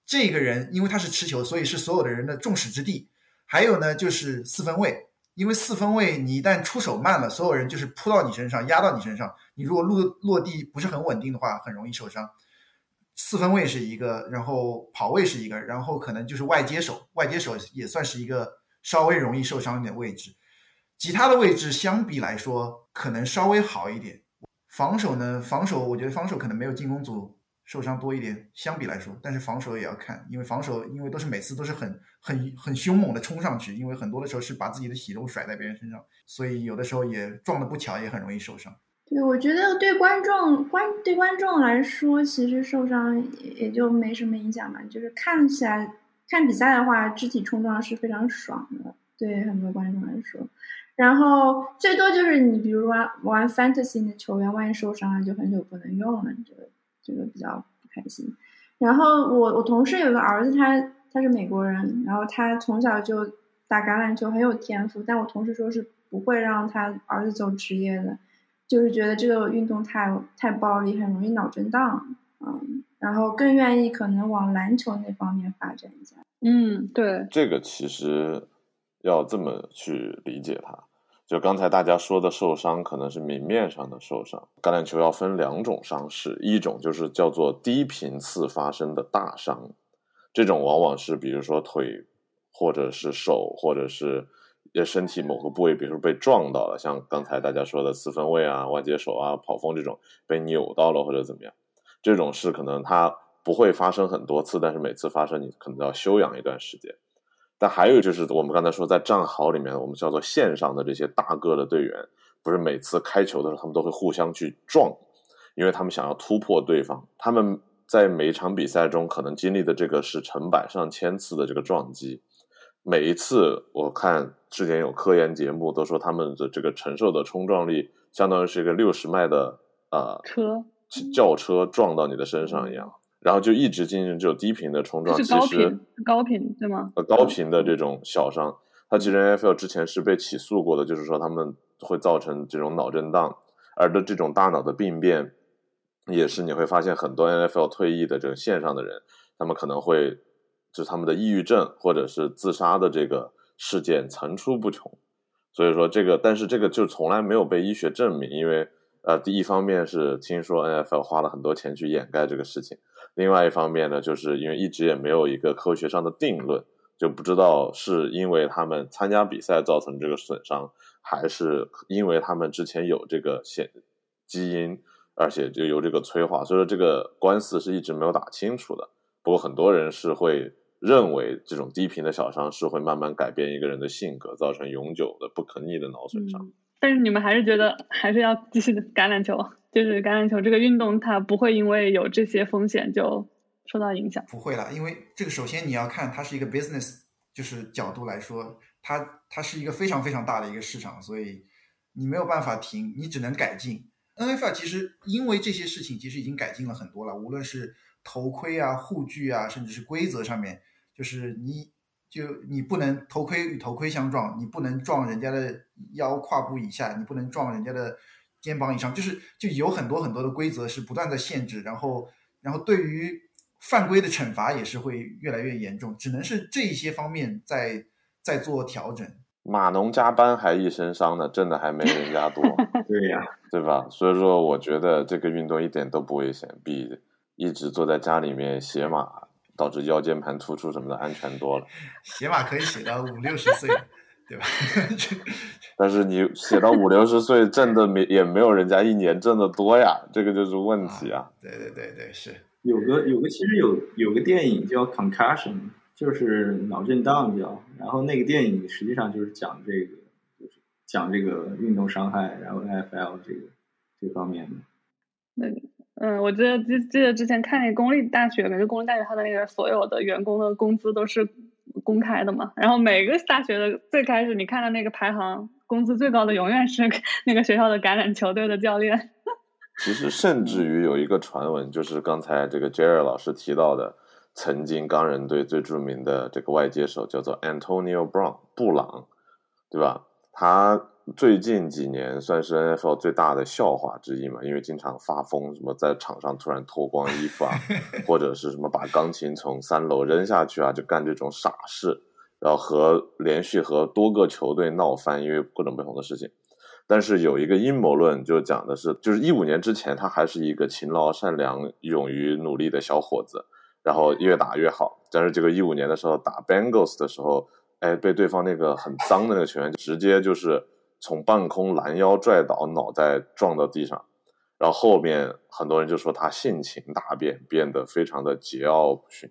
这个人因为他是持球，所以是所有的人的众矢之的。还有呢，就是四分卫，因为四分卫你一旦出手慢了，所有人就是扑到你身上，压到你身上。你如果落落地不是很稳定的话，很容易受伤。四分卫是一个，然后跑位是一个，然后可能就是外接手，外接手也算是一个稍微容易受伤一点位置。其他的位置相比来说，可能稍微好一点。防守呢？防守我觉得防守可能没有进攻组受伤多一点，相比来说，但是防守也要看，因为防守因为都是每次都是很很很凶猛的冲上去，因为很多的时候是把自己的血肉甩在别人身上，所以有的时候也撞的不巧，也很容易受伤。对，我觉得对观众观对观众来说，其实受伤也就没什么影响嘛，就是看起来看比赛的话，肢体冲撞是非常爽的，对很多观众来说。然后最多就是你，比如玩玩 fantasy 的球员，万一受伤了，就很久不能用了，你觉得这个比较不开心。然后我我同事有个儿子，他他是美国人，然后他从小就打橄榄球很有天赋，但我同事说是不会让他儿子走职业的，就是觉得这个运动太太暴力，很容易脑震荡，嗯，然后更愿意可能往篮球那方面发展一下。嗯，对，这个其实。要这么去理解它，就刚才大家说的受伤，可能是明面上的受伤。橄榄球要分两种伤势，一种就是叫做低频次发生的大伤，这种往往是比如说腿，或者是手，或者是身体某个部位，比如说被撞到了，像刚才大家说的四分卫啊、外接手啊、跑锋这种被扭到了或者怎么样，这种是可能它不会发生很多次，但是每次发生你可能要休养一段时间。但还有就是，我们刚才说，在战壕里面，我们叫做线上的这些大个的队员，不是每次开球的时候，他们都会互相去撞，因为他们想要突破对方。他们在每一场比赛中可能经历的这个是成百上千次的这个撞击，每一次我看之前有科研节目都说他们的这个承受的冲撞力，相当于是一个六十迈的呃车轿车撞到你的身上一样。然后就一直进行这种低频的冲撞，其实高频对吗？呃，高频的这种小伤，它其实 NFL 之前是被起诉过的，就是说他们会造成这种脑震荡，而的这种大脑的病变，也是你会发现很多 NFL 退役的这个线上的人，他们可能会就他们的抑郁症或者是自杀的这个事件层出不穷，所以说这个，但是这个就从来没有被医学证明，因为呃，第一方面是听说 NFL 花了很多钱去掩盖这个事情。另外一方面呢，就是因为一直也没有一个科学上的定论，就不知道是因为他们参加比赛造成这个损伤，还是因为他们之前有这个显基因，而且就有这个催化，所以说这个官司是一直没有打清楚的。不过很多人是会认为这种低频的小伤是会慢慢改变一个人的性格，造成永久的不可逆的脑损伤。但是你们还是觉得还是要继续橄榄球，就是橄榄球这个运动，它不会因为有这些风险就受到影响。不会了，因为这个首先你要看它是一个 business，就是角度来说，它它是一个非常非常大的一个市场，所以你没有办法停，你只能改进。NFL 其实因为这些事情其实已经改进了很多了，无论是头盔啊、护具啊，甚至是规则上面，就是你。就你不能头盔与头盔相撞，你不能撞人家的腰胯部以下，你不能撞人家的肩膀以上，就是就有很多很多的规则是不断在限制，然后然后对于犯规的惩罚也是会越来越严重，只能是这一些方面在在做调整。码农加班还一身伤呢，挣的还没人家多，对呀、对吧？所以说，我觉得这个运动一点都不危险，比一直坐在家里面写码导致腰间盘突出什么的安全多了。写码可以写到五六十岁，对吧？但是你写到五六十岁，挣的没也没有人家一年挣的多呀，这个就是问题啊。对对对对，是。有个有个其实有有个电影叫《Concussion》，就是脑震荡叫，然后那个电影实际上就是讲这个，就是讲这个运动伤害，然后 NFL 这个这方面的。那嗯，我记得记记得之前看那个公立大学，感觉公立大学它的那个所有的员工的工资都是公开的嘛。然后每个大学的最开始你看到那个排行，工资最高的永远是 那个学校的橄榄球队的教练。其实甚至于有一个传闻，就是刚才这个 Jerry 老师提到的，曾经钢人队最著名的这个外接手叫做 Antonio Brown 布朗，对吧？他最近几年算是 NFL 最大的笑话之一嘛，因为经常发疯，什么在场上突然脱光衣服啊，或者是什么把钢琴从三楼扔下去啊，就干这种傻事，然后和连续和多个球队闹翻，因为各种不同的事情。但是有一个阴谋论，就讲的是，就是一五年之前，他还是一个勤劳、善良、勇于努力的小伙子，然后越打越好。但是这个一五年的时候打 Bengals 的时候，哎，被对方那个很脏的那个球员直接就是从半空拦腰拽倒，脑袋撞到地上。然后后面很多人就说他性情大变，变得非常的桀骜不驯。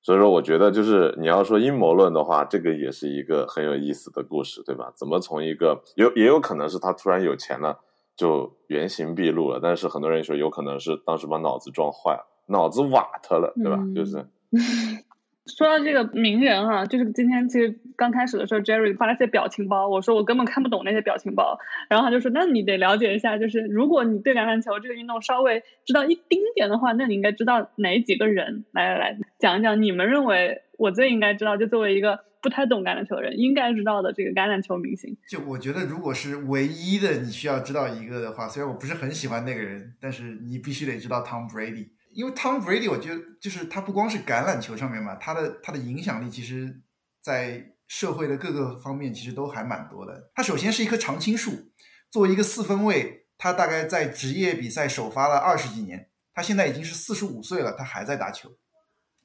所以说，我觉得就是你要说阴谋论的话，这个也是一个很有意思的故事，对吧？怎么从一个有也有可能是他突然有钱了，就原形毕露了，但是很多人说有可能是当时把脑子撞坏了，脑子瓦特了，对吧？就是 说到这个名人哈、就是今天其实刚开始的时候，Jerry 发了些表情包，我说我根本看不懂那些表情包，然后他就说，那你得了解一下，就是如果你对橄榄球这个运动稍微知道一丁点的话，那你应该知道哪几个人？来来来，讲一讲你们认为我最应该知道，就作为一个不太懂橄榄球的人应该知道的这个橄榄球明星。就我觉得，如果是唯一的你需要知道一个的话，虽然我不是很喜欢那个人，但是你必须得知道 Tom Brady，因为 Tom Brady 我觉得就是他不光是橄榄球上面嘛，他的他的影响力其实在社会的各个方面其实都还蛮多的。他首先是一棵常青树，作为一个四分卫，他大概在职业比赛首发了二十几年，他现在已经是四十五岁了，他还在打球，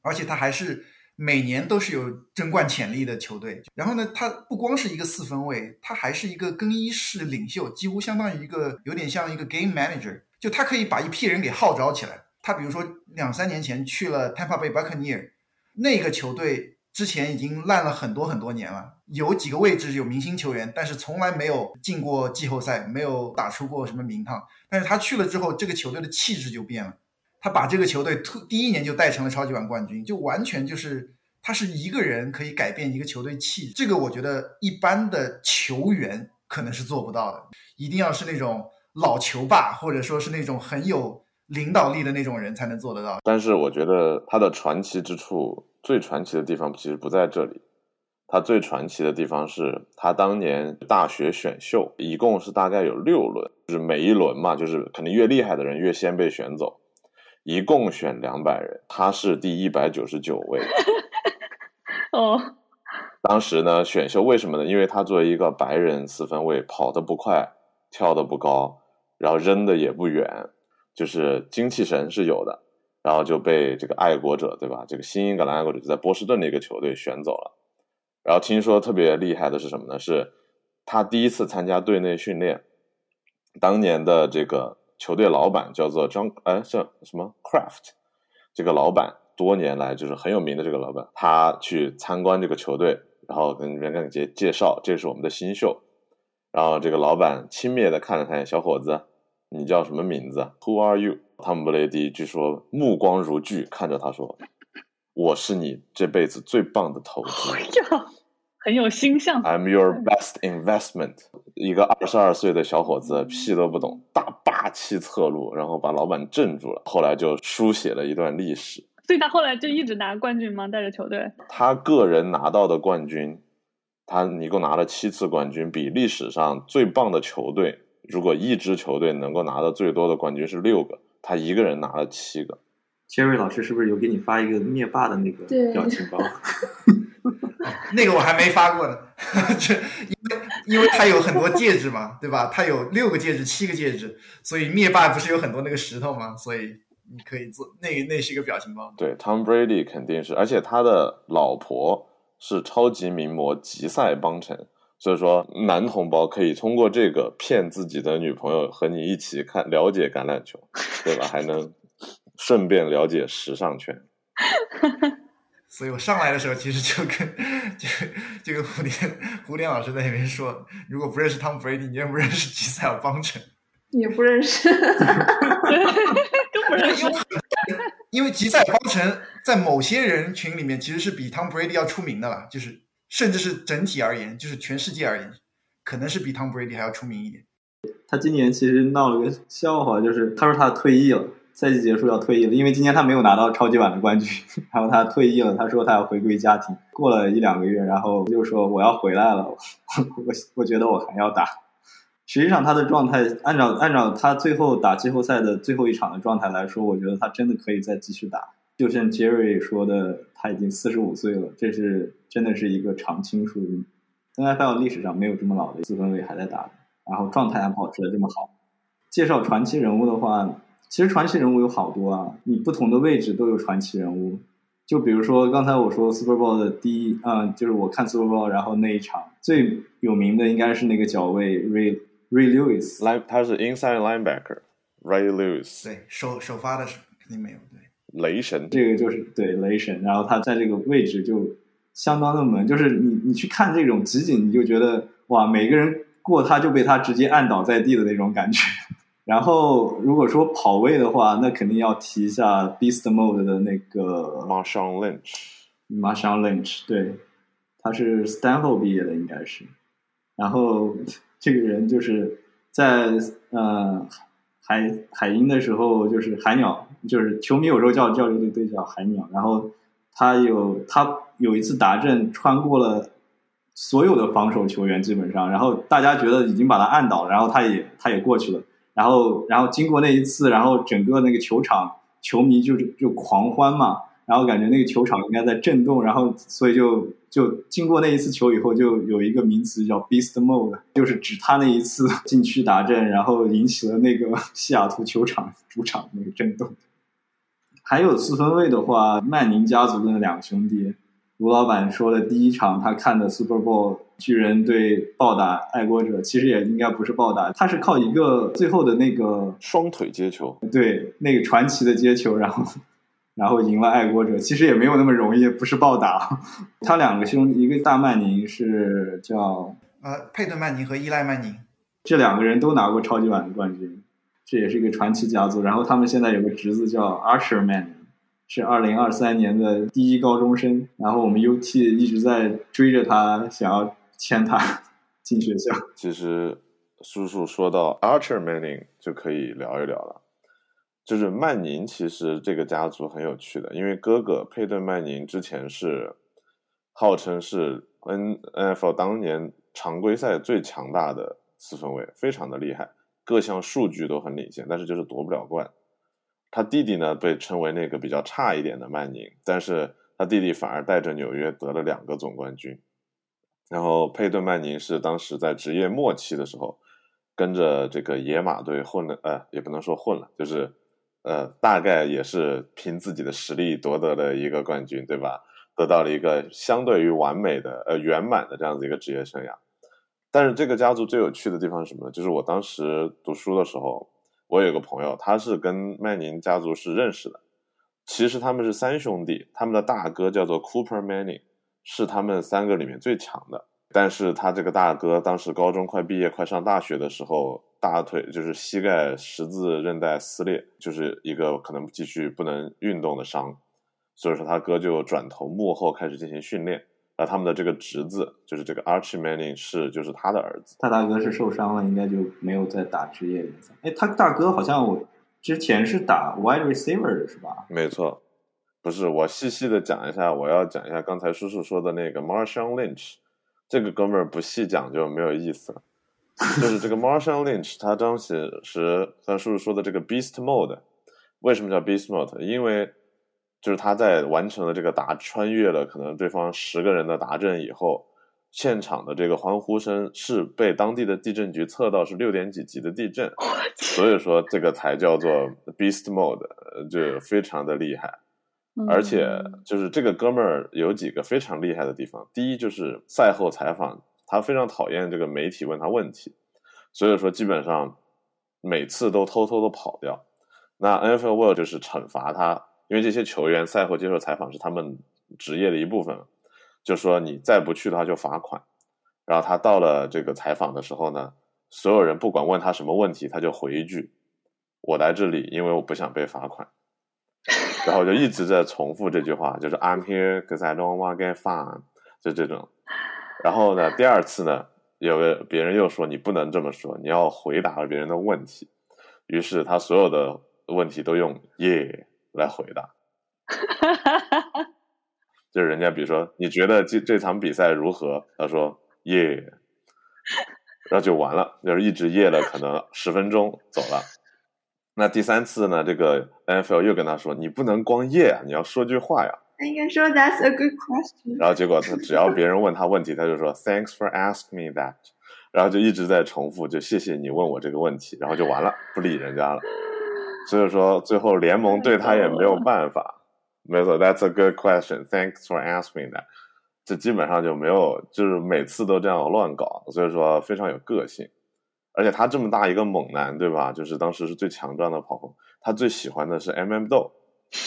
而且他还是每年都是有争冠潜力的球队。然后呢，他不光是一个四分卫，他还是一个更衣室领袖，几乎相当于一个有点像一个 game manager，就他可以把一批人给号召起来。他比如说两三年前去了 Tampa Bay Buccaneer，那个球队之前已经烂了很多很多年了，有几个位置有明星球员，但是从来没有进过季后赛，没有打出过什么名堂。但是他去了之后，这个球队的气质就变了。他把这个球队突第一年就带成了超级碗冠军，就完全就是他是一个人可以改变一个球队气质。这个我觉得一般的球员可能是做不到的，一定要是那种老球霸，或者说是那种很有领导力的那种人才能做得到。但是我觉得他的传奇之处，最传奇的地方其实不在这里。他最传奇的地方是他当年大学选秀，一共是大概有六轮，就是每一轮嘛，就是肯定越厉害的人越先被选走，一共选两百人，他是第一百九十九位。哦，当时呢，选秀为什么呢？因为他作为一个白人四分卫，跑得不快，跳得不高，然后扔的也不远，就是精气神是有的，然后就被这个爱国者，对吧？这个新英格兰爱国者就在波士顿的一个球队选走了。然后听说特别厉害的是什么呢？是他第一次参加队内训练，当年的这个球队老板叫做 John，哎，叫什么 Craft，这个老板多年来就是很有名的这个老板，他去参观这个球队，然后跟人家介介绍，这是我们的新秀。然后这个老板轻蔑的看了看小伙子，你叫什么名字？Who are you？汤姆布雷迪据说目光如炬，看着他说：“我是你这辈子最棒的投资。”哎呀，很有星象。I'm your best investment。一个二十二岁的小伙子屁都不懂，大霸气侧录，然后把老板镇住了。后来就书写了一段历史。所以他后来就一直拿冠军吗？带着球队？他个人拿到的冠军，他一共拿了七次冠军，比历史上最棒的球队，如果一支球队能够拿到最多的冠军是六个，他一个人拿了七个。Jerry 老师是不是有给你发一个灭霸的那个表情包？那个我还没发过呢，这因为因为他有很多戒指嘛，对吧？他有六个戒指、七个戒指，所以灭霸不是有很多那个石头吗？所以你可以做那个，那是一个表情包。对，Tom Brady 肯定是，而且他的老婆是超级名模吉赛邦辰，所以说男同胞可以通过这个骗自己的女朋友和你一起看了解橄榄球，对吧？还能顺便了解时尚圈。所以我上来的时候，其实就跟就就跟胡天胡天老师在那边说，如果不认识 Tom Brady，你也不认识吉赛尔邦辰，也不认识。更不认识。因为吉赛尔邦辰在某些人群里面其实是比 Tom Brady 要出名的了，就是甚至是整体而言，就是全世界而言，可能是比 Tom Brady 还要出名一点。他今年其实闹了个笑话，就是他说他退役了，赛季结束要退役了，因为今年他没有拿到超级碗的冠军，然后他退役了，他说他要回归家庭。过了一两个月，然后就说我要回来了，我我觉得我还要打。实际上他的状态，按照按照他最后打季后赛的最后一场的状态来说，我觉得他真的可以再继续打。就像 Jerry 说的，他已经四十五岁了，这是真的是一个常青树。NFL 历史上没有这么老的四分卫还在打的，然后状态还保持的这么好。介绍传奇人物的话，其实传奇人物有好多啊，你不同的位置都有传奇人物。就比如说刚才我说 Super Bowl 的第一，嗯，就是我看 Super Bowl，然后那一场最有名的应该是那个脚位 Ray Ray Lewis，来，他是 inside linebacker Ray Lewis，对，首首发的是肯定没有。对，雷神。这个就是对雷神，然后他在这个位置就相当的猛，就是你你去看这种集锦，你就觉得哇，每个人过他就被他直接按倒在地的那种感觉。然后如果说跑位的话，那肯定要提一下 Beast Mode 的那个 Marshawn Lynch，Marshawn Lynch，对，他是 Stanford 毕业的应该是，然后这个人就是在呃海海鹰的时候就是海鸟，就是球迷有时候叫叫这个队叫海鸟，然后他有他有一次达阵穿过了所有的防守球员基本上，然后大家觉得已经把他按倒了，然后他也他也过去了，然后然后经过那一次，然后整个那个球场球迷就就狂欢嘛。然后感觉那个球场应该在震动，然后所以就就经过那一次球以后，就有一个名词叫 Beast Mode，就是指他那一次 禁区达阵，然后引起了那个 西雅图球场主场那个震动。还有四分卫的话，曼宁家族的那两个兄弟，卢老板说的第一场他看的 Super Bowl，巨人对暴打爱国者，其实也应该不是暴打，他是靠一个最后的那个双腿接球，对那个传奇的接球，然后。然后赢了爱国者，其实也没有那么容易，不是暴打。他两个兄弟，一个大曼宁是叫呃佩顿曼宁和伊莱曼宁，这两个人都拿过超级碗的冠军，这也是一个传奇家族。然后他们现在有个侄子叫 Archer Man，是二零二三年的第一高中生。然后我们 UT 一直在追着他，想要签他 进学校。其实叔叔说到 Archer Manning 就可以聊一聊了。就是曼宁，其实这个家族很有趣的，因为哥哥佩顿曼宁之前是号称是 N F 当年常规赛最强大的四分卫，非常的厉害，各项数据都很领先，但是就是夺不了冠。他弟弟呢被称为那个比较差一点的曼宁，但是他弟弟反而带着纽约得了两个总冠军。然后佩顿曼宁是当时在职业末期的时候，跟着这个野马队混了，呃，也不能说混了，就是。呃，大概也是凭自己的实力夺得了一个冠军，对吧？得到了一个相对于完美的、呃圆满的这样子一个职业生涯。但是这个家族最有趣的地方是什么呢？就是我当时读书的时候，我有个朋友，他是跟曼宁家族是认识的。其实他们是三兄弟，他们的大哥叫做 Cooper Manning，是他们三个里面最强的。但是他这个大哥当时高中快毕业、快上大学的时候。大腿就是膝盖十字韧带撕裂，就是一个可能继续不能运动的伤，所以说他哥就转头幕后开始进行训练。而他们的这个侄子就是这个 Archie Manning 是就是他的儿子。他大哥是受伤了，应该就没有再打职业联赛。哎，他大哥好像我之前是打 wide receiver 的是吧？没错，不是我细细的讲一下，我要讲一下刚才叔叔说的那个 Marshawn Lynch，这个哥们儿不细讲就没有意思了。就是这个 Marshawn Lynch，他当时是他叔叔说的这个 Beast Mode，为什么叫 Beast Mode？因为就是他在完成了这个达穿越了可能对方十个人的达阵以后，现场的这个欢呼声是被当地的地震局测到是六点几级的地震，所以说这个才叫做 Beast Mode，呃就非常的厉害。而且就是这个哥们儿有几个非常厉害的地方。第一就是赛后采访，他非常讨厌这个媒体问他问题，所以说基本上每次都偷偷的跑掉。那 NFL World 就是惩罚他，因为这些球员赛后接受采访是他们职业的一部分，就说你再不去的话就罚款。然后他到了这个采访的时候呢，所有人不管问他什么问题，他就回一句：“我来这里因为我不想被罚款。”然后就一直在重复这句话，就是 I'm here because I don't want to get fined，就这种。然后呢，第二次呢，有个别人又说你不能这么说，你要回答别人的问题。于是他所有的问题都用 Yeah 来回答。就是人家比如说你觉得这这场比赛如何？他说 Yeah，然后就完了，就是一直 Yeah 了可能十分钟走了。那第三次呢？这个 NFL 又跟他说：“你不能光耶啊，你要说句话呀。”他应该说 "That's a good question"。然后结果他只要别人问他问题，他就说 "Thanks for asking me that"，然后就一直在重复，就谢谢你问我这个问题，然后就完了，不理人家了。所以说最后联盟对他也没有办法。没错，That's a good question. Thanks for asking that。这基本上就没有，就是每次都这样乱搞，所以说非常有个性。而且他这么大一个猛男，对吧？就是当时是最强壮的跑锋，他最喜欢的是 M&M 豆，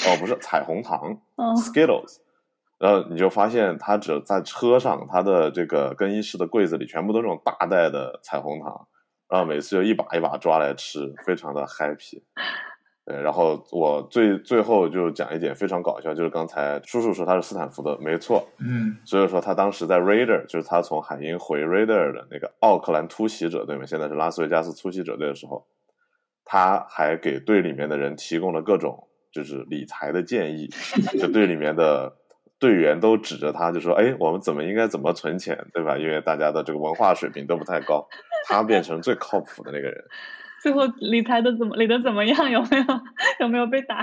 哦，不是彩虹糖，Skittles。然后你就发现他只在车上，他的这个更衣室的柜子里全部都是那种大袋的彩虹糖，然后每次就一把一把抓来吃，非常的 happy。对，然后我最最后就讲一点非常搞笑，就是刚才叔叔说他是斯坦福的，没错，嗯，所以说他当时在 Raider，就是他从海鹰回 Raider 的那个奥克兰突袭者队嘛，现在是拉斯维加斯突袭者队的时候，他还给队里面的人提供了各种就是理财的建议，就队里面的队员都指着他就说，哎，我们怎么应该怎么存钱，对吧？因为大家的这个文化水平都不太高，他变成最靠谱的那个人。最后理财的怎么理的怎么样？有没有有没有被打？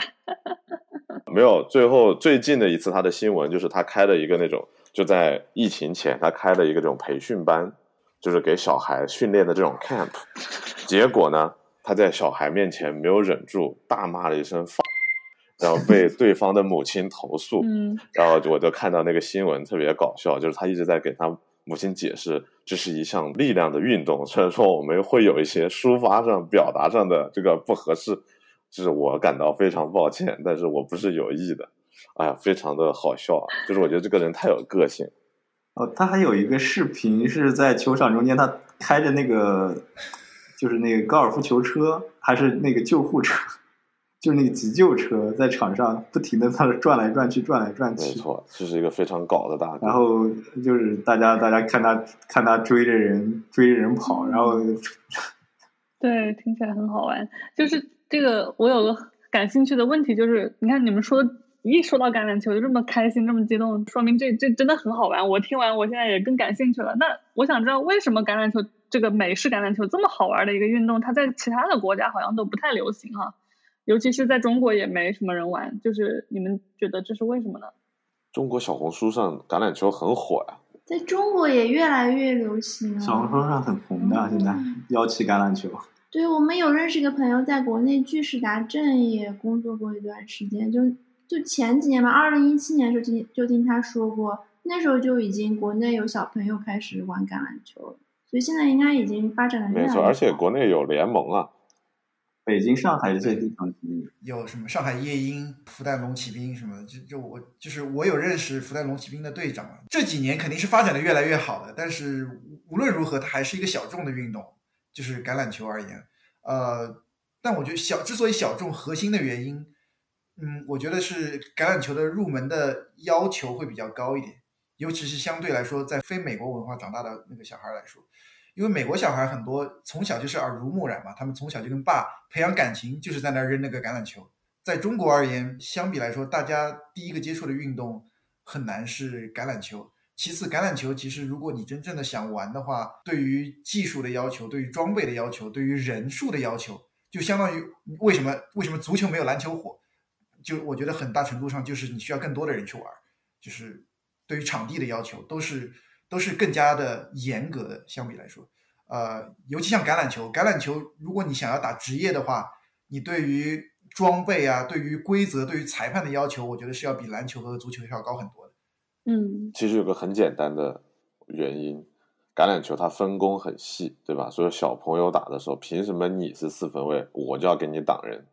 没有。最后最近的一次他的新闻就是他开了一个那种就在疫情前他开了一个这种培训班，就是给小孩训练的这种 camp。结果呢，他在小孩面前没有忍住大骂了一声 “然后被对方的母亲投诉。嗯，然后我就看到那个新闻特别搞笑，就是他一直在给他。母亲解释，这是一项力量的运动，虽然说我们会有一些抒发上、表达上的这个不合适，就是我感到非常抱歉，但是我不是有意的。哎呀，非常的好笑啊！就是我觉得这个人太有个性。哦，他还有一个视频是在球场中间，他开着那个就是那个高尔夫球车，还是那个救护车。就是那个急救车在场上不停的在那转来转去，转来转去。没错，这是一个非常搞的大哥。然后就是大家大家看他看他追着人追着人跑，然后 对，听起来很好玩。就是这个，我有个感兴趣的问题，就是你看你们说一说到橄榄球就这么开心，这么激动，说明这这真的很好玩。我听完，我现在也更感兴趣了。那我想知道为什么橄榄球这个美式橄榄球这么好玩的一个运动，它在其他的国家好像都不太流行哈。尤其是在中国也没什么人玩，就是你们觉得这是为什么呢？中国小红书上橄榄球很火呀，在中国也越来越流行。小红书上很红的，现在 幺七橄榄球。对我们有认识一个朋友，在国内巨石达阵也工作过一段时间，就就前几年吧，二零一七年的时候听就听他说过，那时候就已经国内有小朋友开始玩橄榄球了，所以现在应该已经发展的没错，而且国内有联盟啊。北京、上海这些地方有什么？上海夜鹰、复旦龙骑兵什么的，就就我就是我有认识复旦龙骑兵的队长。这几年肯定是发展的越来越好的，但是无论如何，它还是一个小众的运动，就是橄榄球而言。呃，但我觉得小之所以小众，核心的原因，嗯，我觉得是橄榄球的入门的要求会比较高一点，尤其是相对来说，在非美国文化长大的那个小孩来说。因为美国小孩很多从小就是耳濡目染嘛，他们从小就跟爸培养感情，就是在那扔那个橄榄球。在中国而言，相比来说，大家第一个接触的运动很难是橄榄球。其次，橄榄球其实如果你真正的想玩的话，对于技术的要求、对于装备的要求、对于人数的要求，就相当于为什么为什么足球没有篮球火？就我觉得很大程度上就是你需要更多的人去玩，就是对于场地的要求都是都是更加的严格的，相比来说，呃，尤其像橄榄球，橄榄球如果你想要打职业的话，你对于装备啊，对于规则，对于裁判的要求，我觉得是要比篮球和足球要高很多的。嗯，其实有个很简单的原因，橄榄球它分工很细，对吧？所以小朋友打的时候，凭什么你是四分卫，我就要给你挡人，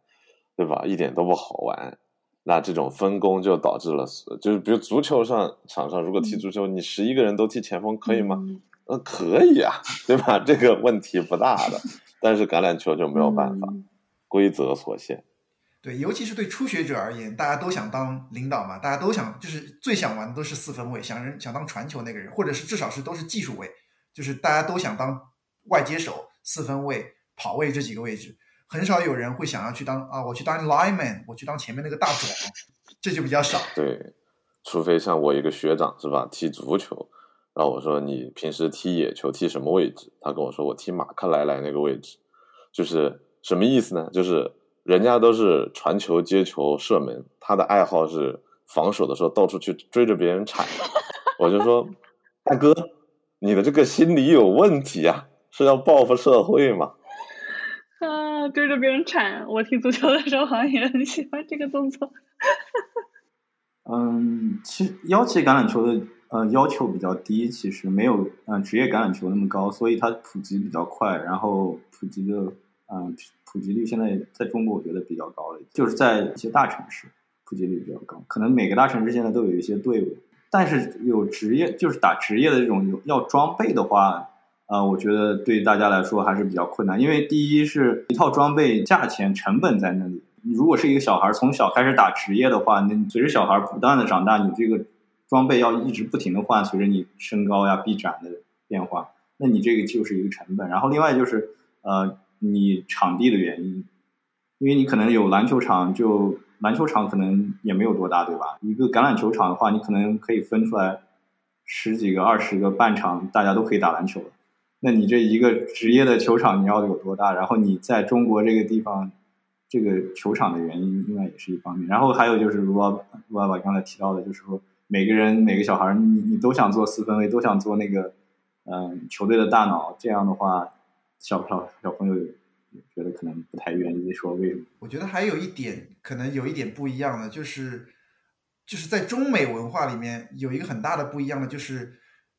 对吧？一点都不好玩。那这种分工就导致了，就是比如足球上场上，如果踢足球，你十一个人都踢前锋，可以吗？嗯呃，可以啊，对吧？这个问题不大的。但是橄榄球就没有办法，嗯规则所限。对，尤其是对初学者而言，大家都想当领导嘛，大家都想就是最想玩的都是四分卫，想人想当传球那个人，或者是至少是都是技术位，就是大家都想当外接手、四分卫、跑位这几个位置，很少有人会想要去当啊，我去当 lineman，我去当前面那个大壮，这就比较少。对，除非像我一个学长是吧，踢足球，然后我说你平时踢野球踢什么位置？他跟我说我踢马克莱莱那个位置，就是什么意思呢？就是人家都是传球、接球、射门，他的爱好是防守的时候到处去追着别人铲。我就说，大哥，你的这个心理有问题啊，是要报复社会吗？啊，追着别人铲。我踢足球的时候好像也很喜欢这个动作。嗯，其实腰旗橄榄球的呃要求比较低，其实没有嗯、呃职业橄榄球那么高，所以它普及比较快，然后普及的嗯、普及率现在在中国我觉得比较高了，就是在一些大城市普及率比较高，可能每个大城市现在都有一些队伍，但是有职业就是打职业的这种有要装备的话。呃，我觉得对大家来说还是比较困难，因为第一是一套装备价钱成本在那里，你如果是一个小孩从小开始打职业的话，那随着小孩不断的长大，你这个装备要一直不停的换，随着你身高呀、臂展的变化，那你这个就是一个成本。然后另外就是呃，你场地的原因，因为你可能有篮球场，就篮球场可能也没有多大，对吧？一个橄榄球场的话，你可能可以分出来十几个、二十个半场，大家都可以打篮球了。那你这一个职业的球场你要有多大？然后你在中国这个地方，这个球场的原因另外也是一方面。然后还有就是卢爸卢爸爸刚才提到的，就是说每个人每个小孩，你你都想做四分卫，都想做那个嗯球队的大脑。这样的话，小小小朋友觉得可能不太愿意说为什么？我觉得还有一点可能有一点不一样的，就是就是在中美文化里面有一个很大的不一样的，就是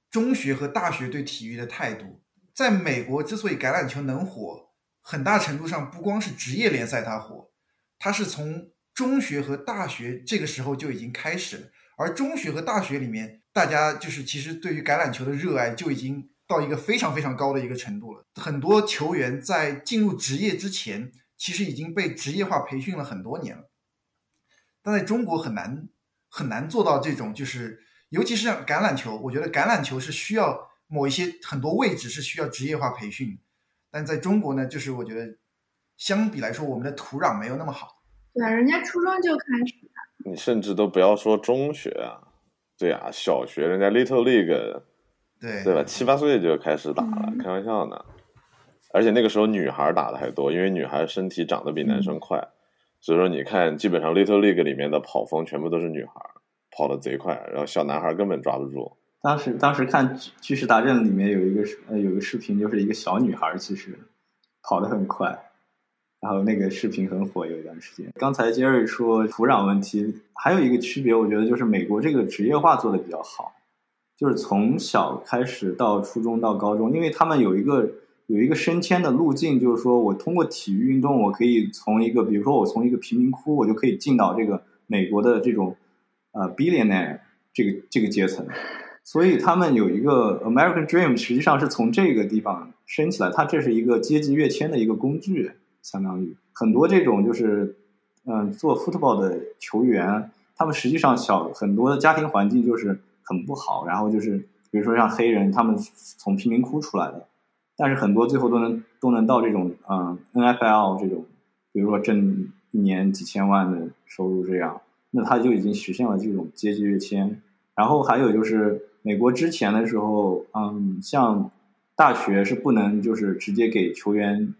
中学和大学对体育的态度。在美国，之所以橄榄球能火，很大程度上不光是职业联赛它火，它是从中学和大学这个时候就已经开始了。而中学和大学里面，大家就是其实对于橄榄球的热爱就已经到一个非常非常高的一个程度了。很多球员在进入职业之前，其实已经被职业化培训了很多年了。但在中国很难很难做到这种，就是尤其是像橄榄球，我觉得橄榄球是需要某一些很多位置是需要职业化培训，但在中国呢，就是我觉得相比来说，我们的土壤没有那么好。对啊，人家初中就开始。你甚至都不要说中学啊，对啊，小学人家 Little League，对对吧？七八岁就开始打了，嗯开玩笑呢。而且那个时候女孩打的还多，因为女孩身体长得比男生快，所以说你看，基本上 Little League 里面的跑风全部都是女孩，跑得贼快，然后小男孩根本抓不住。当时当时看《巨石大阵》里面有一个呃有一个视频，就是一个小女孩其实跑得很快，然后那个视频很火有一段时间。刚才杰瑞说土壤问题，还有一个区别，我觉得就是美国这个职业化做的比较好，就是从小开始到初中到高中，因为他们有一个有一个升迁的路径，就是说我通过体育运动，我可以从一个比如说我从一个贫民窟，我就可以进到这个美国的这种呃 billionaire 这个这个阶层。所以他们有一个 American Dream，实际上是从这个地方升起来，它这是一个阶级跃迁的一个工具，相当于很多这种就是嗯做 football 的球员，他们实际上小很多的家庭环境就是很不好，然后就是比如说像黑人，他们从贫民窟出来的，但是很多最后都能都能到这种嗯 NFL 这种，比如说挣一年几千万的收入这样，那他就已经实现了这种阶级跃迁。然后还有就是美国之前的时候，嗯，像大学是不能就是直接给球员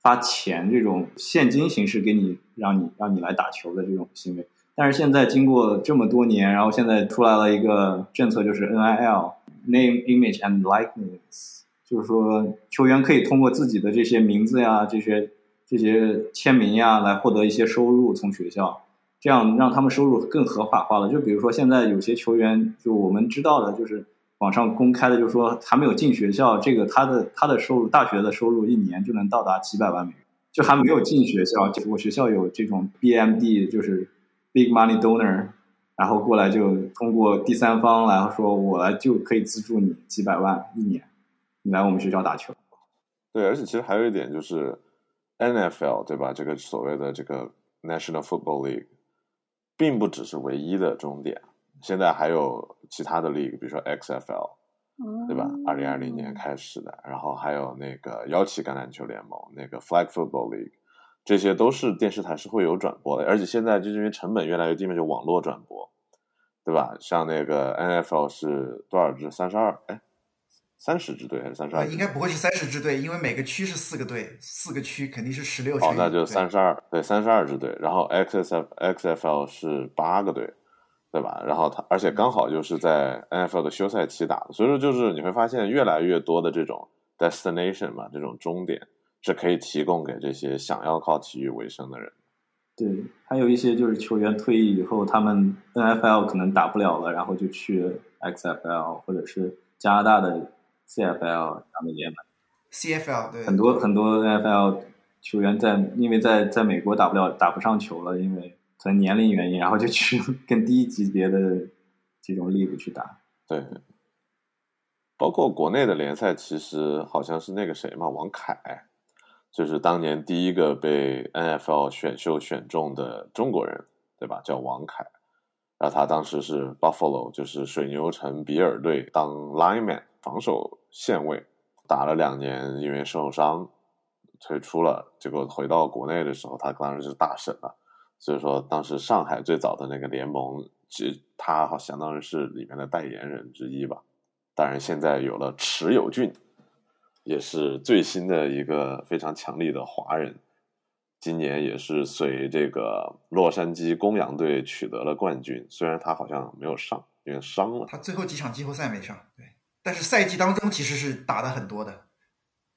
发钱这种现金形式给你，让你让你来打球的这种行为。但是现在经过这么多年，然后现在出来了一个政策，就是 NIL（Name, Image and Likeness），就是说球员可以通过自己的这些名字呀、这些这些签名呀来获得一些收入，从学校，这样让他们收入更合法化了。就比如说现在有些球员，就我们知道的，就是网上公开的，就是说还没有进学校，这个他的他的收入，大学的收入一年就能到达几百万美元，就还没有进学校，我学校有这种 BMD，就是。Big money donor，然后过来就通过第三方来说，我来就可以资助你几百万一年，你来我们学校打球。对，而且其实还有一点就是 NFL 对吧？这个所谓的这个 National Football League，并不只是唯一的终点，现在还有其他的 league，比如说 XFL，对吧？二零二零年开始的，然后还有那个幺七橄榄球联盟，那个 Flag Football League。这些都是电视台是会有转播的，而且现在就是因为成本越来越低嘛，就网络转播，对吧？像那个 NFL 是多少支？三十二？哎，三十支队还是三十二？应该不会是三十支队，因为每个区是四个队，四个区肯定是十六支。哦，那就三十二，对，三十二支队。然后 XFL XFL 是八个队，对吧？然后它而且刚好就是在 NFL 的休赛期打的，所以说就是你会发现越来越多的这种 destination 嘛，这种终点。是可以提供给这些想要靠体育为生的人。对，还有一些就是球员退役以后，他们 NFL 可能打不了了，然后就去 XFL 或者是加拿大的 CFL 他们联盟。CFL 对。很多很多 NFL 球员在因为在在美国打不了打不上球了，因为可能年龄原因，然后就去 更低级别的这种 league 去打。对。包括国内的联赛，其实好像是那个谁嘛，王凯。就是当年第一个被 NFL 选秀选中的中国人，对吧？叫王凯，然后他当时是 Buffalo，就是水牛城比尔队当 lineman 防守线位，打了两年，因为受伤退出了。结果回到国内的时候，他当然是大神了。所以说，当时上海最早的那个联盟，其实他好相当于是里面的代言人之一吧。当然，现在有了池有俊。也是最新的一个非常强力的华人，今年也是随这个洛杉矶公羊队取得了冠军。虽然他好像没有上，因为伤了。他最后几场季后赛没上，对。但是赛季当中其实是打的很多的。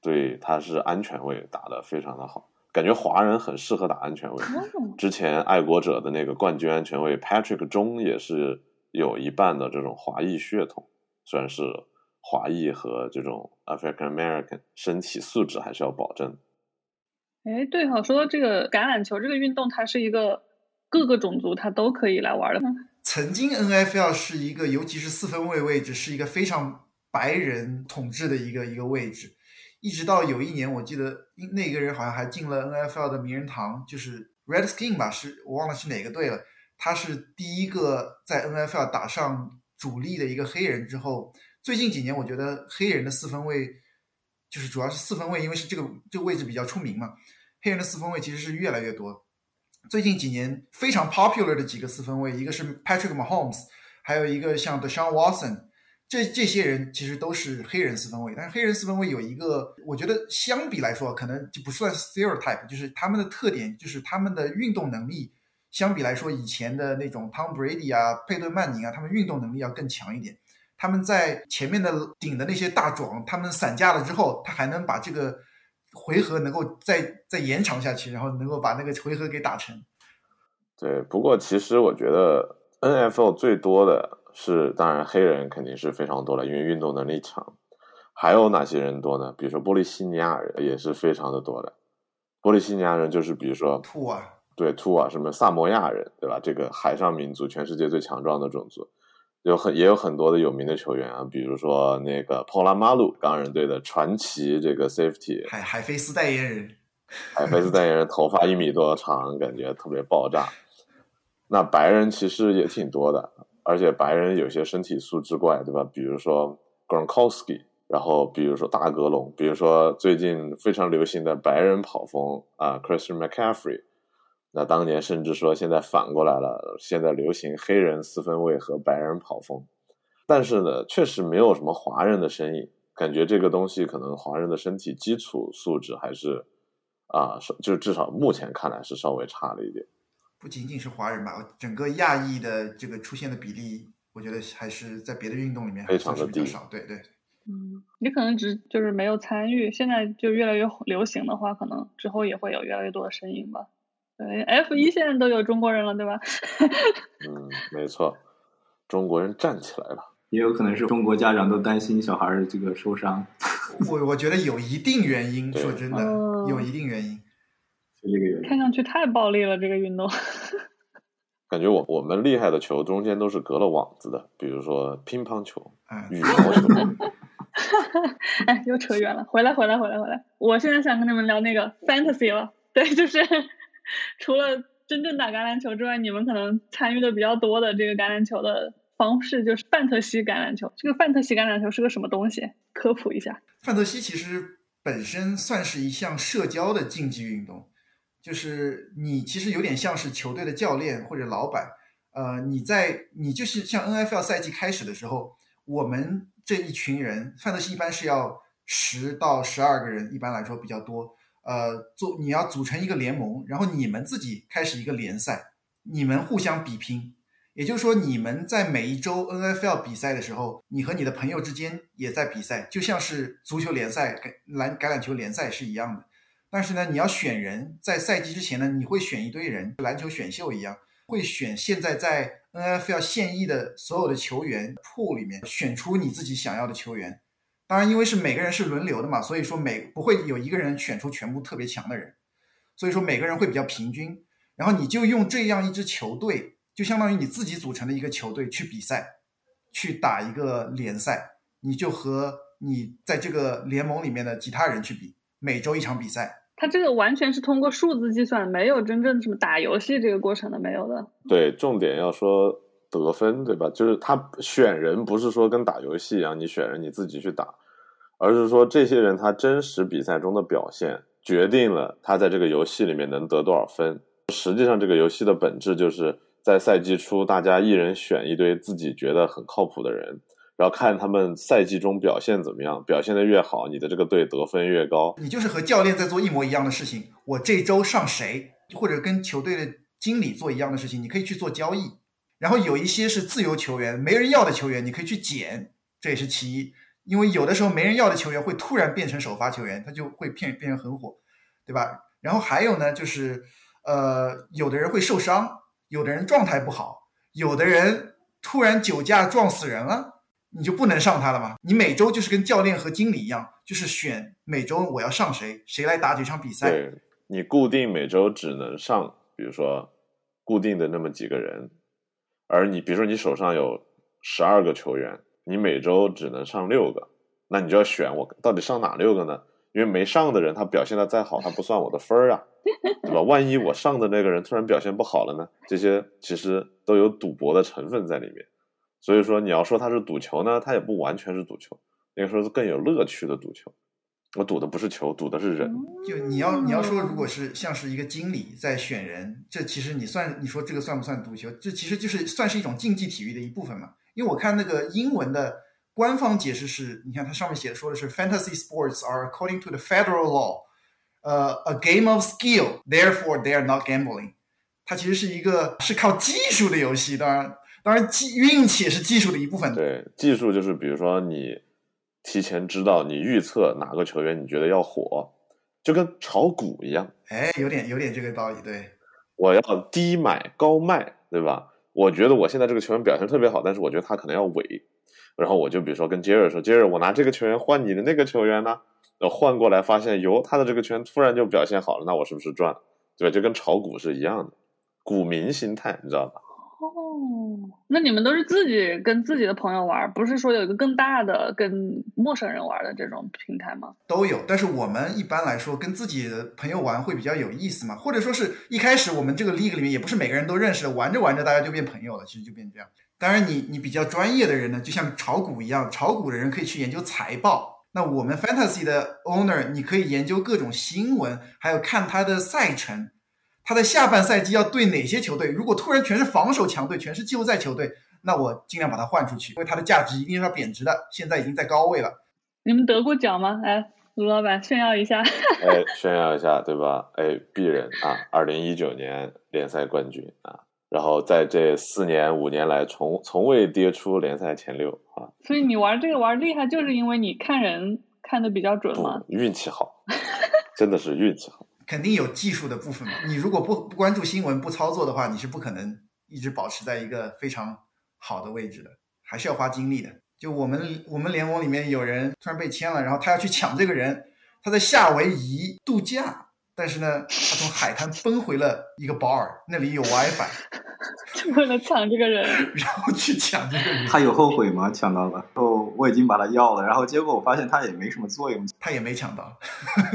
对，他是安全位打的非常的好，感觉华人很适合打安全位。之前爱国者的那个冠军安全位 Patrick 中也是有一半的这种华裔血统，虽然是。华裔和这种 African American 身体素质还是要保证。哎，对哈，说到这个橄榄球这个运动，它是一个各个种族它都可以来玩的。曾经 NFL 是一个，尤其是四分卫位置，是一个非常白人统治的一个一个位置。一直到有一年，我记得那个人好像还进了 NFL 的名人堂，就是 Redskin 吧，是我忘了是哪个队了。他是第一个在 NFL 打上主力的一个黑人之后。最近几年，我觉得黑人的四分卫，就是主要是四分卫，因为是这个这个位置比较出名嘛。黑人的四分卫其实是越来越多。最近几年非常 popular 的几个四分卫，一个是 Patrick Mahomes，还有一个像 Deshaun Watson，这这些人其实都是黑人四分卫。但是黑人四分卫有一个，我觉得相比来说，可能就不算 stereotype，就是他们的特点就是他们的运动能力，相比来说以前的那种 Tom Brady 啊、佩顿曼宁啊，他们运动能力要更强一点。他们在前面的顶的那些大壮，他们散架了之后，他还能把这个回合能够再再延长下去，然后能够把那个回合给打成。对，不过其实我觉得 N F L 最多的是，当然黑人肯定是非常多了，因为运动能力强。还有哪些人多呢？比如说波利西尼亚人也是非常的多的。波利西尼亚人就是比如说兔啊，对兔啊，什么萨摩亚人，对吧？这个海上民族，全世界最强壮的种族。有很也有很多的有名的球员啊，比如说那个 o l a Malu 钢人队的传奇这个 Safety 海海飞丝代言人，海飞丝代言人头发一米多长，感觉特别爆炸。那白人其实也挺多的，而且白人有些身体素质怪，对吧？比如说 Gronkowski，然后比如说大格隆，比如说最近非常流行的白人跑风啊，Christian McCaffrey。那当年甚至说，现在反过来了，现在流行黑人四分卫和白人跑锋，但是呢，确实没有什么华人的身影，感觉这个东西可能华人的身体基础素质还是啊，是就至少目前看来是稍微差了一点。不仅仅是华人吧，整个亚裔的这个出现的比例，我觉得还是在别的运动里面非常的低少。对对。嗯，你可能只就是没有参与，现在就越来越流行的话，可能之后也会有越来越多的身影吧。对，F 一现在都有中国人了，对吧？嗯，没错，中国人站起来了。也有可能是中国家长都担心小孩儿这个受伤。我我觉得有一定原因，说真的，有一定原因。是这个原因。看上去太暴力了，这个运动。感觉我我们厉害的球中间都是隔了网子的，比如说乒乓球、羽毛球。哎，又扯远了，回来回来回来回来。我现在想跟你们聊那个 fantasy 了，对，就是除了真正打橄榄球之外，你们可能参与的比较多的这个橄榄球的。方式就是范特西橄榄球。这个范特西橄榄球是个什么东西？科普一下。范特西其实本身算是一项社交的竞技运动，就是你其实有点像是球队的教练或者老板。呃，你在你就是像 N F L 赛季开始的时候，我们这一群人范德西一般是要十到十二个人，一般来说比较多。呃，做你要组成一个联盟，然后你们自己开始一个联赛，你们互相比拼。也就是说，你们在每一周 NFL 比赛的时候，你和你的朋友之间也在比赛，就像是足球联赛、篮橄榄球联赛是一样的。但是呢，你要选人，在赛季之前呢，你会选一堆人，篮球选秀一样，会选现在在 NFL 现役的所有的球员 pool 里面选出你自己想要的球员。当然，因为是每个人是轮流的嘛，所以说每不会有一个人选出全部特别强的人，所以说每个人会比较平均。然后你就用这样一支球队。就相当于你自己组成的一个球队去比赛，去打一个联赛，你就和你在这个联盟里面的其他人去比，每周一场比赛。它这个完全是通过数字计算，没有真正什么打游戏这个过程的，没有的。对，重点要说得分，对吧？就是他选人不是说跟打游戏一样，你选人你自己去打，而是说这些人他真实比赛中的表现决定了他在这个游戏里面能得多少分。实际上，这个游戏的本质就是。在赛季初，大家一人选一堆自己觉得很靠谱的人，然后看他们赛季中表现怎么样，表现的越好，你的这个队得分越高。你就是和教练在做一模一样的事情。我这周上谁，或者跟球队的经理做一样的事情，你可以去做交易。然后有一些是自由球员，没人要的球员，你可以去捡，这也是其一。因为有的时候没人要的球员会突然变成首发球员，他就会变变成很火，对吧？然后还有呢，就是呃，有的人会受伤。有的人状态不好，有的人突然酒驾撞死人了，你就不能上他了吗？你每周就是跟教练和经理一样，就是选每周我要上谁，谁来打几场比赛。对你固定每周只能上，比如说固定的那么几个人，而你比如说你手上有十二个球员，你每周只能上六个，那你就要选我到底上哪六个呢？因为没上的人他表现的再好，他不算我的分儿啊。对吧？万一我上的那个人突然表现不好了呢？这些其实都有赌博的成分在里面。所以说，你要说它是赌球呢，它也不完全是赌球，应该说是更有乐趣的赌球。我赌的不是球，赌的是人。就你要你要说，如果是像是一个经理在选人，这其实你算你说这个算不算赌球？这其实就是算是一种竞技体育的一部分嘛。因为我看那个英文的官方解释是，你看它上面写的说的是，Fantasy sports are according to the federal law。呃，a game of skill，therefore they are not gambling。它其实是一个是靠技术的游戏，当然，当然技运气也是技术的一部分。对，技术就是比如说你提前知道，你预测哪个球员你觉得要火，就跟炒股一样。哎，有点有点这个道理。对，我要低买高卖，对吧？我觉得我现在这个球员表现特别好，但是我觉得他可能要萎，然后我就比如说跟杰瑞说，杰瑞，我拿这个球员换你的那个球员呢？换过来发现，哟，他的这个圈突然就表现好了，那我是不是赚？对吧？就跟炒股是一样的，股民心态，你知道吧？哦，那你们都是自己跟自己的朋友玩，不是说有一个更大的跟陌生人玩的这种平台吗？都有，但是我们一般来说跟自己的朋友玩会比较有意思嘛，或者说是一开始我们这个 league 里面也不是每个人都认识，玩着玩着大家就变朋友了，其实就变这样。当然，你你比较专业的人呢，就像炒股一样，炒股的人可以去研究财报。那我们 Fantasy 的 Owner，你可以研究各种新闻，还有看他的赛程，他在下半赛季要对哪些球队。如果突然全是防守强队，全是季后赛球队，那我尽量把他换出去，因为他的价值一定是要贬值的。现在已经在高位了。你们得过奖吗？哎，卢老板炫耀一下。哎，炫耀一下，对吧？哎，鄙人啊，二零一九年联赛冠军啊，然后在这四年五年来，从从未跌出联赛前六啊。所以你玩这个玩厉害，就是因为你看人看的比较准吗？运气好，真的是运气好。肯定有技术的部分嘛。你如果不不关注新闻、不操作的话，你是不可能一直保持在一个非常好的位置的，还是要花精力的。就我们我们联盟里面有人突然被签了，然后他要去抢这个人，他在夏威夷度假，但是呢，他从海滩奔回了一个保尔那里有 WiFi，就 为了抢这个人，然后去抢这个人。他有后悔吗？抢到了，然后我已经把他要了，然后结果我发现他也没什么作用，他也没抢到。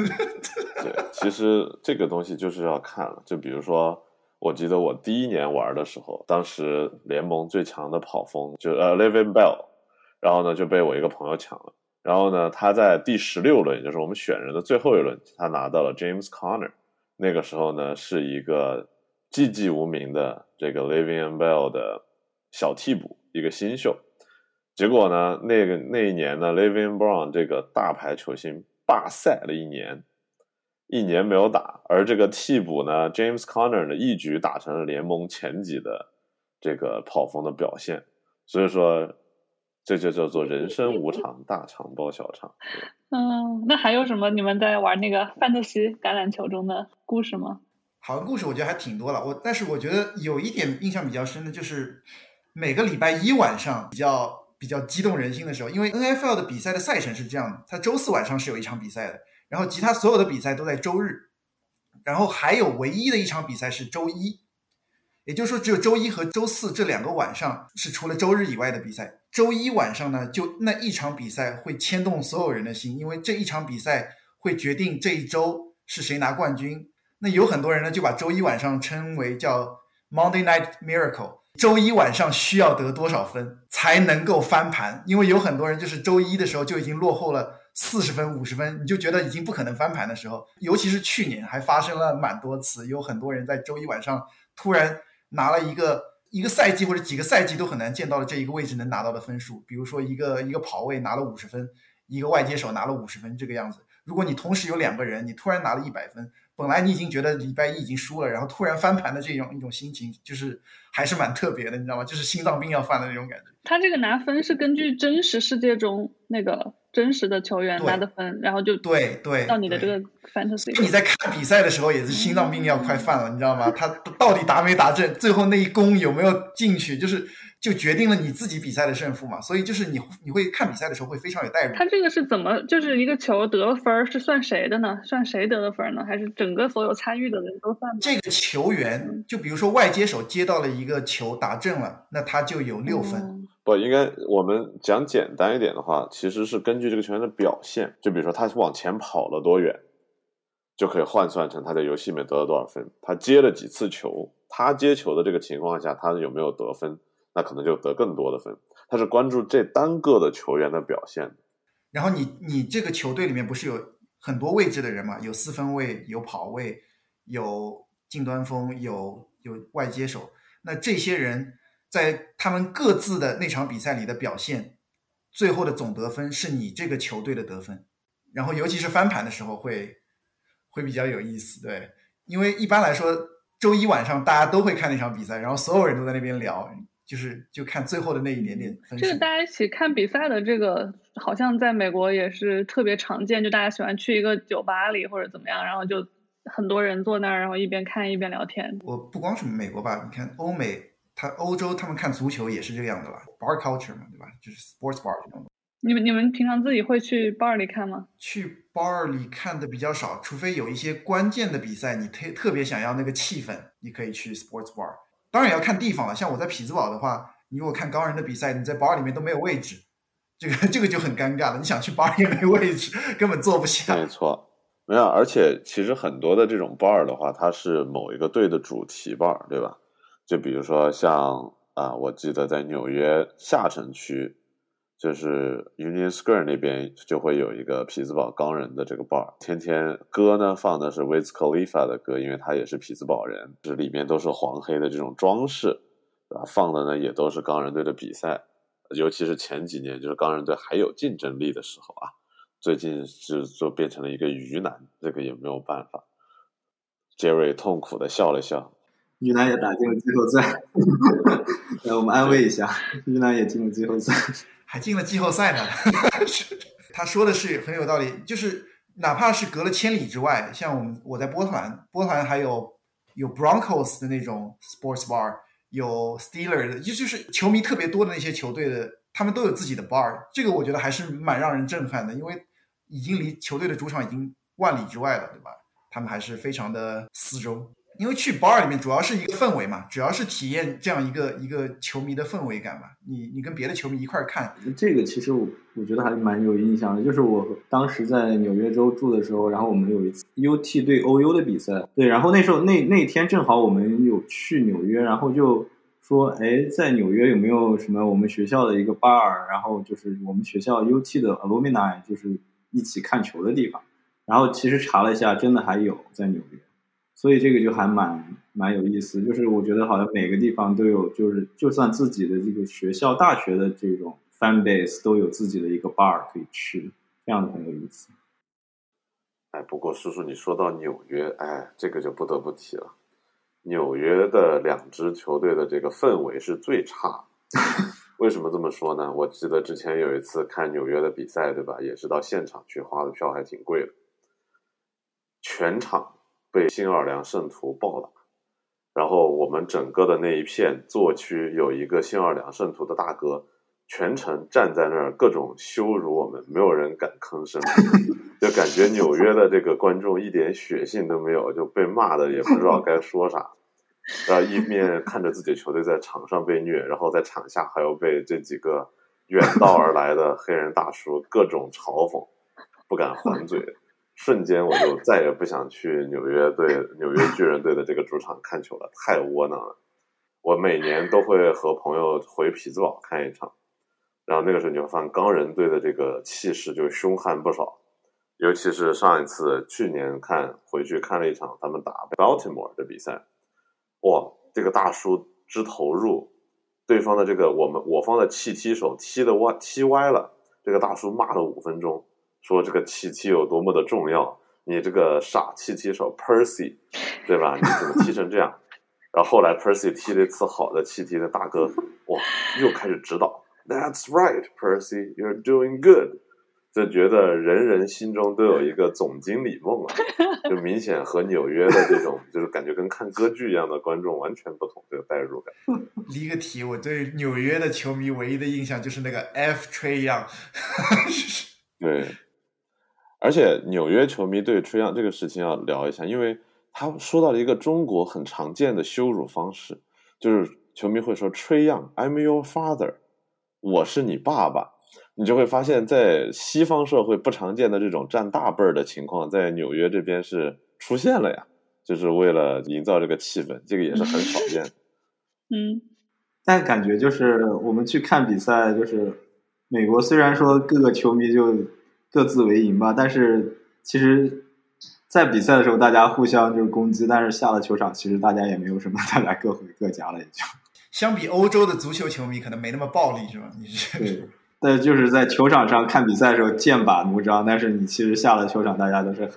对，其实这个东西就是要看了，就比如说，我记得我第一年玩的时候，当时联盟最强的跑锋就呃 Living Bell。然后呢，就被我一个朋友抢了。然后呢，他在第十六轮，也就是我们选人的最后一轮，他拿到了 James Conner。那个时候呢，是一个寂寂无名的这个 Living and Bell 的小替补，一个新秀。结果呢，那个那一年呢，Living Brown 这个大牌球星罢赛了一年，一年没有打。而这个替补呢，James Conner 呢，一举打成了联盟前几的这个跑锋的表现。所以说。这就叫做人生无常，大肠包小肠。嗯，那还有什么你们在玩那个范特西橄榄球中的故事吗？好像故事我觉得还挺多了。我但是我觉得有一点印象比较深的就是每个礼拜一晚上比较比较激动人心的时候，因为 N F L 的比赛的赛程是这样的，它周四晚上是有一场比赛的，然后其他所有的比赛都在周日，然后还有唯一的一场比赛是周一。也就是说，只有周一和周四这两个晚上是除了周日以外的比赛。周一晚上呢，就那一场比赛会牵动所有人的心，因为这一场比赛会决定这一周是谁拿冠军。那有很多人呢，就把周一晚上称为叫 Monday Night Miracle。周一晚上需要得多少分才能够翻盘？因为有很多人就是周一的时候就已经落后了四十分、五十分，你就觉得已经不可能翻盘的时候，尤其是去年还发生了蛮多次，有很多人在周一晚上突然。拿了一个一个赛季或者几个赛季都很难见到的这一个位置能拿到的分数，比如说一个一个跑位拿了五十分，一个外接手拿了五十分这个样子。如果你同时有两个人，你突然拿了一百分，本来你已经觉得礼拜一已经输了，然后突然翻盘的这种一种心情，就是还是蛮特别的，你知道吗？就是心脏病要犯的那种感觉。他这个拿分是根据真实世界中那个。真实的球员拿的分，然后就对对到你的这个 fantasy。你在看比赛的时候也是心脏病要快犯了，你知道吗？他到底打没打正，最后那一攻有没有进去，就是就决定了你自己比赛的胜负嘛。所以就是你你会看比赛的时候会非常有代入。他这个是怎么就是一个球得了分是算谁的呢？算谁得的分呢？还是整个所有参与的人都算？这个球员就比如说外接手接到了一个球打正了，那他就有六分。不应该，我们讲简单一点的话，其实是根据这个球员的表现，就比如说他往前跑了多远，就可以换算成他在游戏里面得了多少分。他接了几次球，他接球的这个情况下，他有没有得分，那可能就得更多的分。他是关注这单个的球员的表现。然后你你这个球队里面不是有很多位置的人嘛？有四分位，有跑位，有近端锋，有有外接手。那这些人。在他们各自的那场比赛里的表现，最后的总得分是你这个球队的得分。然后，尤其是翻盘的时候，会会比较有意思，对，因为一般来说，周一晚上大家都会看那场比赛，然后所有人都在那边聊，就是就看最后的那一点点分。这个大家一起看比赛的这个，好像在美国也是特别常见，就大家喜欢去一个酒吧里或者怎么样，然后就很多人坐那儿，然后一边看一边聊天。我不光是美国吧，你看欧美。他欧洲他们看足球也是这个样子吧，bar culture 嘛，对吧？就是 sports bar 这种。你们你们平常自己会去 bar 里看吗？去 bar 里看的比较少，除非有一些关键的比赛，你特特别想要那个气氛，你可以去 sports bar。当然也要看地方了，像我在匹兹堡的话，你如果看高人的比赛，你在 bar 里面都没有位置，这个 这个就很尴尬了。你想去 bar 也没位置，根本坐不下。没错，没有。而且其实很多的这种 bar 的话，它是某一个队的主题 bar，对吧？就比如说像啊，我记得在纽约下城区，就是 Union Square 那边就会有一个匹兹堡钢人的这个 bar，天天歌呢放的是 Wiz Khalifa 的歌，因为他也是匹兹堡人，这里面都是黄黑的这种装饰，啊，放的呢也都是钢人队的比赛，尤其是前几年就是钢人队还有竞争力的时候啊，最近是就变成了一个鱼腩，这个也没有办法。杰瑞痛苦的笑了笑。鱼腩也打进了季后赛 来我们安慰一下，鱼腩也进了季后赛，还进了季后赛呢。他说的是很有道理，就是哪怕是隔了千里之外，像我们我在波特兰，波特兰还有有 Broncos 的那种 sports bar，有 Steelers 的，就就是球迷特别多的那些球队的，他们都有自己的 bar，这个我觉得还是蛮让人震撼的，因为已经离球队的主场已经万里之外了，对吧？他们还是非常的私州。因为去 bar 里面主要是一个氛围嘛，主要是体验这样一个一个球迷的氛围感嘛。你你跟别的球迷一块儿看，这个其实我我觉得还蛮有印象的。就是我当时在纽约州住的时候，然后我们有一次 UT 对 OU 的比赛，对，然后那时候那那天正好我们有去纽约，然后就说，哎，在纽约有没有什么我们学校的一个 bar，然后就是我们学校 UT 的 alumni 就是一起看球的地方。然后其实查了一下，真的还有在纽约。所以这个就还蛮蛮有意思，就是我觉得好像每个地方都有，就是就算自己的这个学校、大学的这种 fan base 都有自己的一个 bar 可以去，这样的很有意思。哎，不过叔叔你说到纽约，哎，这个就不得不提了。纽约的两支球队的这个氛围是最差，为什么这么说呢？我记得之前有一次看纽约的比赛，对吧？也是到现场去，花的票还挺贵的，全场。被新奥尔良圣徒暴打，然后我们整个的那一片座区有一个新奥尔良圣徒的大哥，全程站在那儿各种羞辱我们，没有人敢吭声，就感觉纽约的这个观众一点血性都没有，就被骂的也不知道该说啥，然后一面看着自己球队在场上被虐，然后在场下还要被这几个远道而来的黑人大叔各种嘲讽，不敢还嘴。瞬间我就再也不想去纽约队、纽约巨人队的这个主场看球了，太窝囊了。我每年都会和朋友回匹兹堡看一场，然后那个时候你会发现钢人队的这个气势就凶悍不少，尤其是上一次去年看回去看了一场他们打 Baltimore 的比赛，哇，这个大叔之投入，对方的这个我们我方的气踢手踢的歪踢歪了，这个大叔骂了五分钟。说这个气踢有多么的重要，你这个傻气踢手 Percy，对吧？你怎么踢成这样？然后后来 Percy 踢了一次好的气踢的大哥，哇，又开始指导。That's right, Percy, you're doing good。就觉得人人心中都有一个总经理梦啊，就明显和纽约的这种就是感觉跟看歌剧一样的观众完全不同，这个代入感。离个题，我对纽约的球迷唯一的印象就是那个 F 吹样。对。而且纽约球迷对吹样这个事情要聊一下，因为他说到了一个中国很常见的羞辱方式，就是球迷会说吹样，I'm your father，我是你爸爸。你就会发现，在西方社会不常见的这种占大辈儿的情况，在纽约这边是出现了呀，就是为了营造这个气氛，这个也是很少见。嗯，但感觉就是我们去看比赛，就是美国虽然说各个球迷就。各自为营吧，但是其实，在比赛的时候大家互相就是攻击，但是下了球场，其实大家也没有什么，大家各回各家了，也就。相比欧洲的足球球迷，可能没那么暴力，是吧？你是对，但就是在球场上看比赛的时候剑拔弩张，但是你其实下了球场，大家都是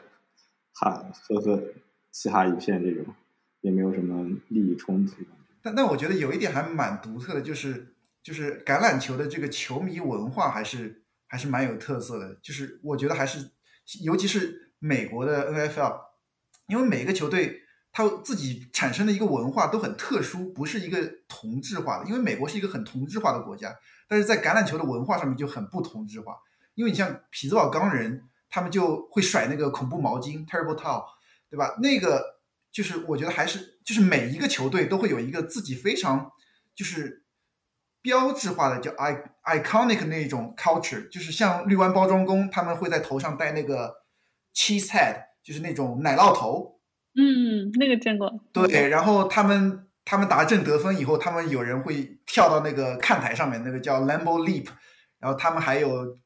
喊呵呵，嘻哈一片，这种也没有什么利益冲突。但但我觉得有一点还蛮独特的，就是就是橄榄球的这个球迷文化还是。还是蛮有特色的，就是我觉得还是，尤其是美国的 NFL，因为每个球队它自己产生的一个文化都很特殊，不是一个同质化的。因为美国是一个很同质化的国家，但是在橄榄球的文化上面就很不同质化。因为你像匹兹堡钢人，他们就会甩那个恐怖毛巾 （Terrible Towel），对吧？那个就是我觉得还是就是每一个球队都会有一个自己非常就是。标志化的叫 i iconic 那种 culture，就是像绿湾包装工，他们会在头上戴那个 cheese head，就是那种奶酪头。嗯，那个见过。对，然后他们他们打正得分以后，他们有人会跳到那个看台上面，那个叫 Lambo Leap，然后他们还有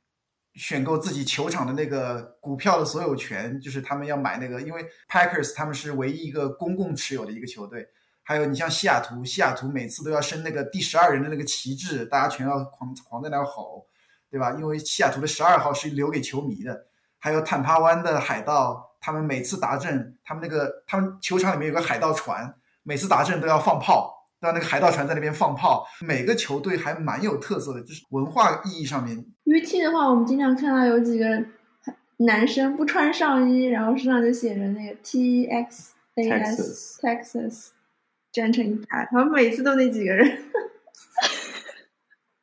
选购自己球场的那个股票的所有权，就是他们要买那个，因为 Packers 他们是唯一一个公共持有的一个球队。还有你像西雅图，西雅图每次都要升那个第十二人的那个旗帜，大家全要狂狂在那吼，对对吧？因为西雅图的十二号是留给球迷的，还有坦帕湾的海盗，他们每次达阵，他们那个他们球场里面有个海盗船，每次达阵都要放炮，让那个海盗船在那边放炮。每个球队还蛮有特色的，就是文化意义上面。UT 的话，我们经常看到有几个男生不穿上衣，然后身上就写着那个 TXAS Texas，站成一排，他们每次都那几个人。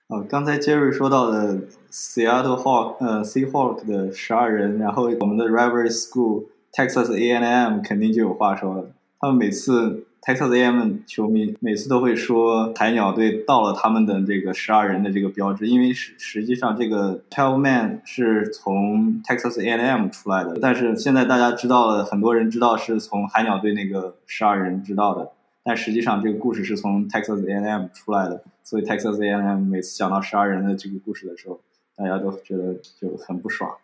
哦，刚才 Jerry 说到的 Seattle Hawk，呃，Seahawk 的十二人，然后我们的 River School Texas A&M 肯定就有话说了。他们每次 Texas A&M 球迷每次都会说海鸟队到了他们的这个十二人的这个标志，因为实实际上这个 Twelve Man 是从 Texas A&M 出来的，但是现在大家知道了，很多人知道是从海鸟队那个十二人知道的。但实际上，这个故事是从 Texas A&M 出来的，所以 Texas A&M 每次讲到十二人的这个故事的时候，大家都觉得就很不爽，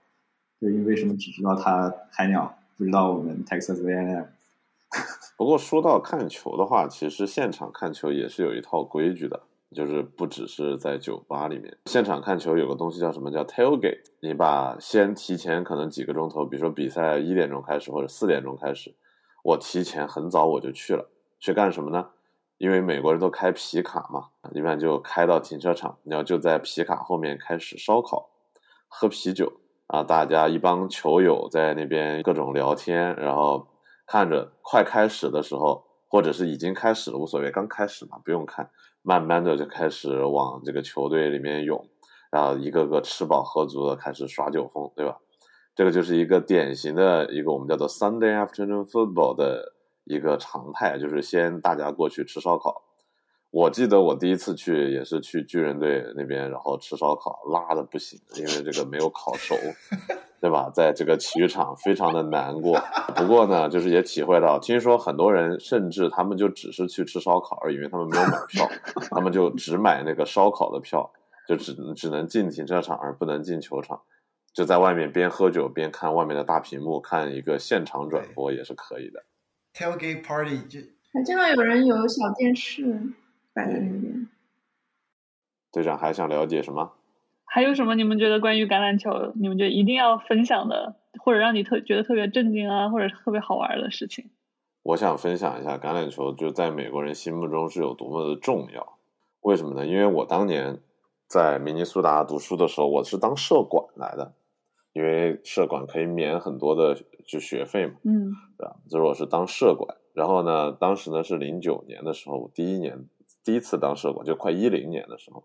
就因为什么只知道他海鸟，不知道我们 Texas A&M。不过说到看球的话，其实现场看球也是有一套规矩的，就是不只是在酒吧里面，现场看球有个东西叫什么叫 tailgate，你把先提前可能几个钟头，比如说比赛一点钟开始或者四点钟开始，我提前很早我就去了。去干什么呢？因为美国人都开皮卡嘛，一般就开到停车场，然后就在皮卡后面开始烧烤、喝啤酒啊。大家一帮球友在那边各种聊天，然后看着快开始的时候，或者是已经开始了无所谓，刚开始嘛不用看，慢慢的就开始往这个球队里面涌，然后一个个吃饱喝足的开始耍酒疯，对吧？这个就是一个典型的一个我们叫做 Sunday afternoon football 的。一个常态就是先大家过去吃烧烤。我记得我第一次去也是去巨人队那边，然后吃烧烤，辣的不行，因为这个没有烤熟，对吧？在这个体育场非常的难过。不过呢，就是也体会到，听说很多人甚至他们就只是去吃烧烤而已，因为他们没有买票，他们就只买那个烧烤的票，就只只能进停车场而不能进球场，就在外面边喝酒边看外面的大屏幕，看一个现场转播也是可以的。Tailgate party 就还见到有人有小电视摆在那边。队长还想了解什么？还有什么你们觉得关于橄榄球，你们觉得一定要分享的，或者让你特觉得特别震惊啊，或者特别好玩的事情？我想分享一下橄榄球，就在美国人心目中是有多么的重要。为什么呢？因为我当年在明尼苏达读书的时候，我是当社管来的。因为社管可以免很多的就学费嘛，嗯，对吧？就是我是当社管，然后呢，当时呢是零九年的时候，第一年第一次当社管，就快一零年的时候，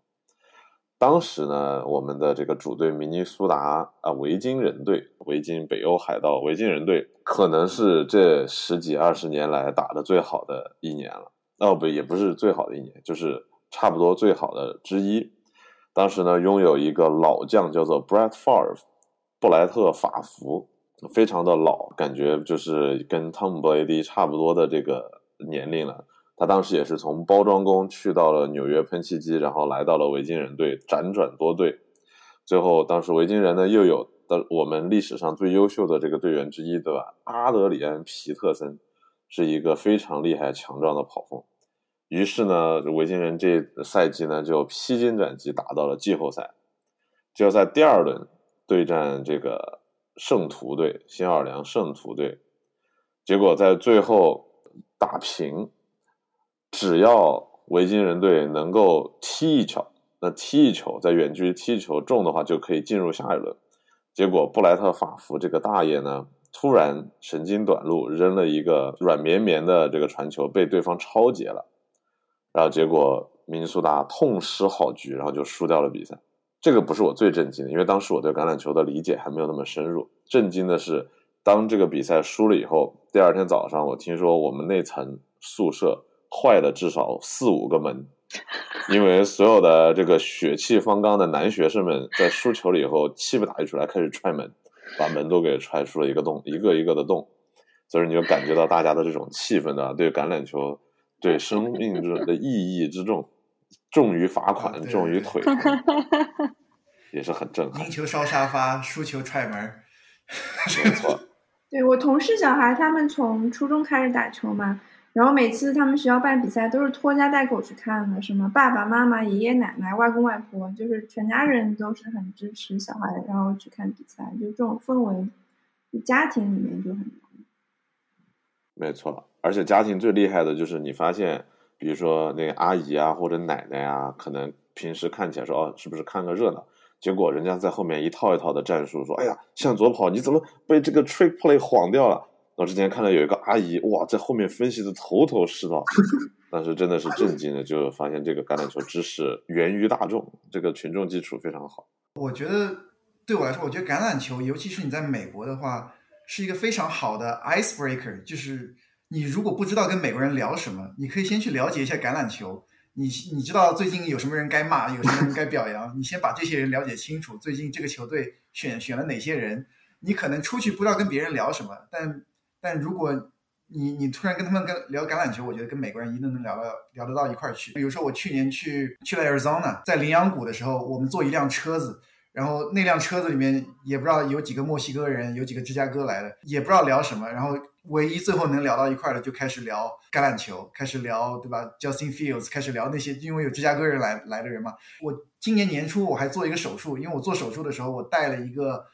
当时呢，我们的这个主队明尼苏达啊维京人队，维京北欧海盗维京人队，可能是这十几二十年来打的最好的一年了。哦不，也不是最好的一年，就是差不多最好的之一。当时呢，拥有一个老将叫做 Brett Favre。布莱特·法福非常的老，感觉就是跟汤姆·布雷迪差不多的这个年龄了。他当时也是从包装工去到了纽约喷气机，然后来到了维京人队，辗转多队，最后当时维京人呢又有的我们历史上最优秀的这个队员之一，对吧？阿德里安·皮特森是一个非常厉害强壮的跑锋。于是呢，维京人这赛季呢就披荆斩棘打到了季后赛，就在第二轮。对战这个圣徒队，新奥尔良圣徒队，结果在最后打平。只要维京人队能够踢一球，那踢一球在远距离踢球中的话，就可以进入下一轮。结果布莱特法福这个大爷呢，突然神经短路，扔了一个软绵绵的这个传球，被对方抄截了。然后结果明尼苏达痛失好局，然后就输掉了比赛。这个不是我最震惊的，因为当时我对橄榄球的理解还没有那么深入。震惊的是，当这个比赛输了以后，第二天早上我听说我们那层宿舍坏了至少四五个门，因为所有的这个血气方刚的男学生们在输球了以后气不打一处来，开始踹门，把门都给踹出了一个洞，一个一个的洞。所以你就感觉到大家的这种气氛啊，对橄榄球对生命之的意义之重。重于罚款，重于腿，也是很震撼。赢球烧沙发，输球踹门，没错。对我同事小孩，他们从初中开始打球嘛，然后每次他们学校办比赛都是拖家带口去看的，什么爸爸妈妈、爷爷奶奶、外公外婆，就是全家人都是很支持小孩，然后去看比赛，就这种氛围，家庭里面就很没错，而且家庭最厉害的就是你发现，比如说那个阿姨啊或者奶奶啊，可能平时看起来说哦是不是看个热闹，结果人家在后面一套一套的战术说，哎呀向左跑，你怎么被这个 trick play 晃掉了？我之前看到有一个阿姨，哇，在后面分析的头头是道，当时真的是震惊的，就发现这个橄榄球知识源于大众，这个群众基础非常好。我觉得对我来说，我觉得橄榄球，尤其是你在美国的话，是一个非常好的 icebreaker，就是你如果不知道跟美国人聊什么，你可以先去了解一下橄榄球。你你知道最近有什么人该骂，有什么人该表扬，你先把这些人了解清楚。最近这个球队选选了哪些人，你可能出去不知道跟别人聊什么，但。但如果你你突然跟他们跟聊橄榄球，我觉得跟美国人一定能聊到聊得到一块儿去。比如说我去年去去了 Arizona，在羚羊谷的时候，我们坐一辆车子，然后那辆车子里面也不知道有几个墨西哥人，有几个芝加哥来的，也不知道聊什么。然后唯一最后能聊到一块的，就开始聊橄榄球，开始聊对吧？Justin Fields，开始聊那些因为有芝加哥人来来的人嘛。我今年年初我还做一个手术，因为我做手术的时候我戴了一个。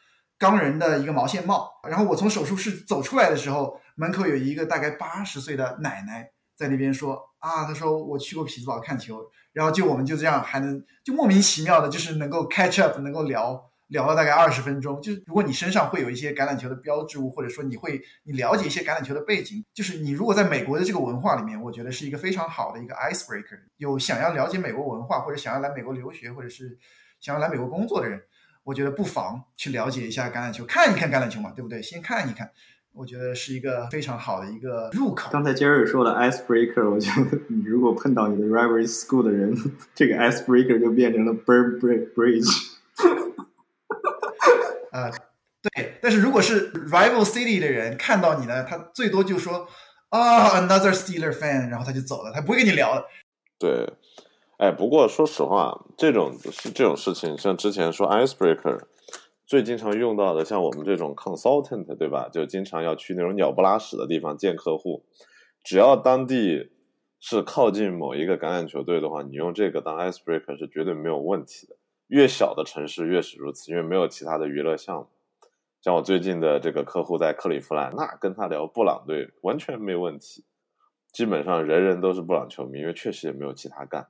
钢人的一个毛线帽，然后我从手术室走出来的时候，门口有一个大概八十岁的奶奶在那边说啊，他说我去过匹兹堡看球，然后就我们就这样还能就莫名其妙的，就是能够 catch up，能够聊聊了大概二十分钟。就是如果你身上会有一些橄榄球的标志物，或者说你会你了解一些橄榄球的背景，就是你如果在美国的这个文化里面，我觉得是一个非常好的一个 icebreaker。有想要了解美国文化，或者想要来美国留学，或者是想要来美国工作的人。我觉得不妨去了解一下橄榄球，看一看橄榄球嘛，对不对？先看一看，我觉得是一个非常好的一个入口。刚才 Jerry 说了 icebreaker，我觉得你如果碰到你的 rival school 的人，这个 icebreaker 就变成了 burn bridge。呃，对，但是如果是 rival city 的人看到你呢，他最多就说啊，another Steeler fan，然后他就走了，他不会跟你聊的。对。哎，不过说实话，这种是这种事情，像之前说 icebreaker，最经常用到的，像我们这种 consultant，对吧？就经常要去那种鸟不拉屎的地方见客户，只要当地是靠近某一个橄榄球队的话，你用这个当 icebreaker 是绝对没有问题的。越小的城市越是如此，因为没有其他的娱乐项目。像我最近的这个客户在克利夫兰，那跟他聊布朗队完全没问题，基本上人人都是布朗球迷，因为确实也没有其他干。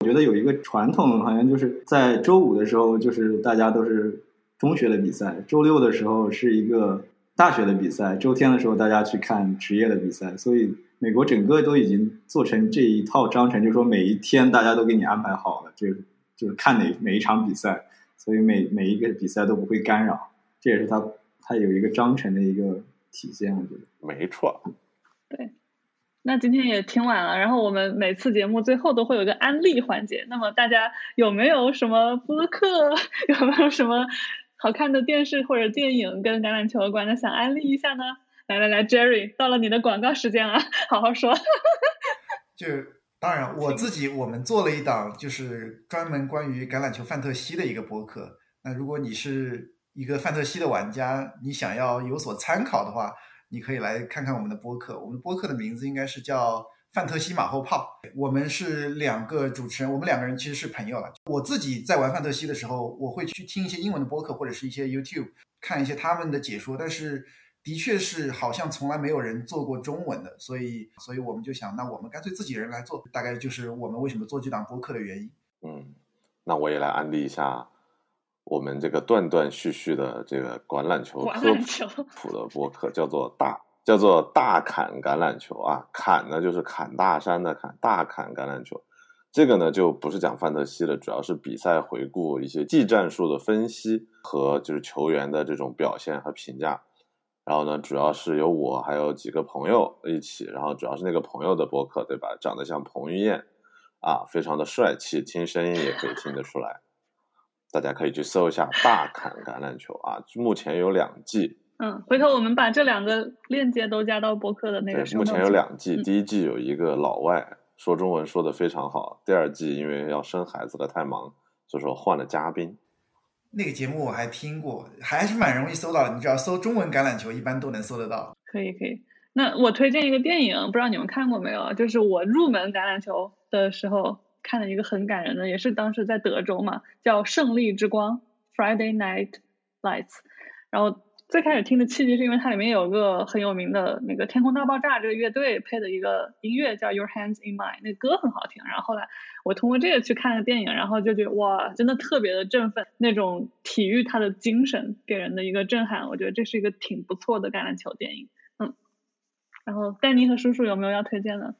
我觉得有一个传统，好像就是在周五的时候，就是大家都是中学的比赛；周六的时候是一个大学的比赛；周天的时候大家去看职业的比赛。所以美国整个都已经做成这一套章程，就是说每一天大家都给你安排好了，就是就是看哪哪一场比赛，所以每每一个比赛都不会干扰。这也是他他有一个章程的一个体现，我觉得没错。对。那今天也挺晚了，然后我们每次节目最后都会有一个安利环节。那么大家有没有什么播客，有没有什么好看的电视或者电影跟橄榄球有关的想安利一下呢？来来来，Jerry，到了你的广告时间了，好好说。就当然，我自己我们做了一档就是专门关于橄榄球范特西的一个播客。那如果你是一个范特西的玩家，你想要有所参考的话。你可以来看看我们的播客，我们播客的名字应该是叫《范特西马后炮》。我们是两个主持人，我们两个人其实是朋友了。我自己在玩范特西的时候，我会去听一些英文的播客或者是一些 YouTube 看一些他们的解说，但是的确是好像从来没有人做过中文的，所以，所以我们就想，那我们干脆自己人来做，大概就是我们为什么做这档播客的原因。嗯，那我也来安利一下。我们这个断断续续的这个橄榄球科普的播客叫做大叫做大砍橄榄球啊，砍呢就是砍大山的砍，大砍橄榄球。这个呢就不是讲范特西的，主要是比赛回顾、一些技战术的分析和就是球员的这种表现和评价。然后呢，主要是由我还有几个朋友一起，然后主要是那个朋友的播客，对吧？长得像彭于晏啊，非常的帅气，听声音也可以听得出来。大家可以去搜一下《大砍橄榄球》啊，目前有两季。嗯，回头我们把这两个链接都加到博客的那个。对，目前有两季，第一季有一个老外说中文说的非常好，第二季因为要生孩子了太忙，所以说换了嘉宾。那个节目我还听过，还是蛮容易搜到的，你只要搜中文橄榄球，一般都能搜得到。可以可以，那我推荐一个电影，不知道你们看过没有？就是我入门橄榄球的时候看了一个很感人的，也是当时在德州嘛，叫《胜利之光》（Friday Night Lights）。然后最开始听的契机是因为它里面有个很有名的那个《天空大爆炸》这个乐队配的一个音乐叫《Your Hands in Mine》，那歌很好听。然后后来我通过这个去看了电影，然后就觉得哇，真的特别的振奋，那种体育它的精神给人的一个震撼。我觉得这是一个挺不错的橄榄球电影。嗯，然后丹尼和叔叔有没有要推荐的？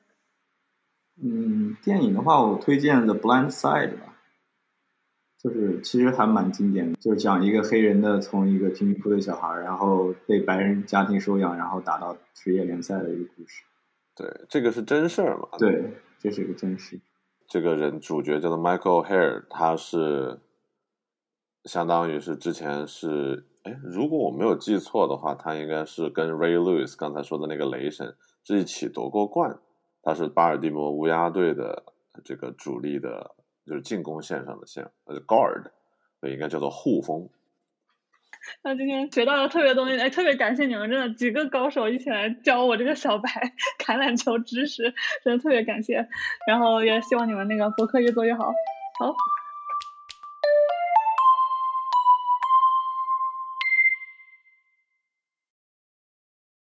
嗯，电影的话，我推荐《The Blind Side》吧，就是其实还蛮经典的，就是讲一个黑人的从一个贫民窟的小孩，然后被白人家庭收养，然后打到职业联赛的一个故事。对，这个是真事儿嘛？对，这是一个真事。这个人主角叫做 Michael Hare，他是相当于是之前是，哎，如果我没有记错的话，他应该是跟 Ray Lewis 刚才说的那个雷神是一起夺过冠。他是巴尔的摩乌鸦队的这个主力的，就是进攻线上的线，呃，guard，应该叫做护锋。那今天学到了特别东西，哎，特别感谢你们，真的几个高手一起来教我这个小白 橄榄球知识，真的特别感谢。然后也希望你们那个博客越做越好。好。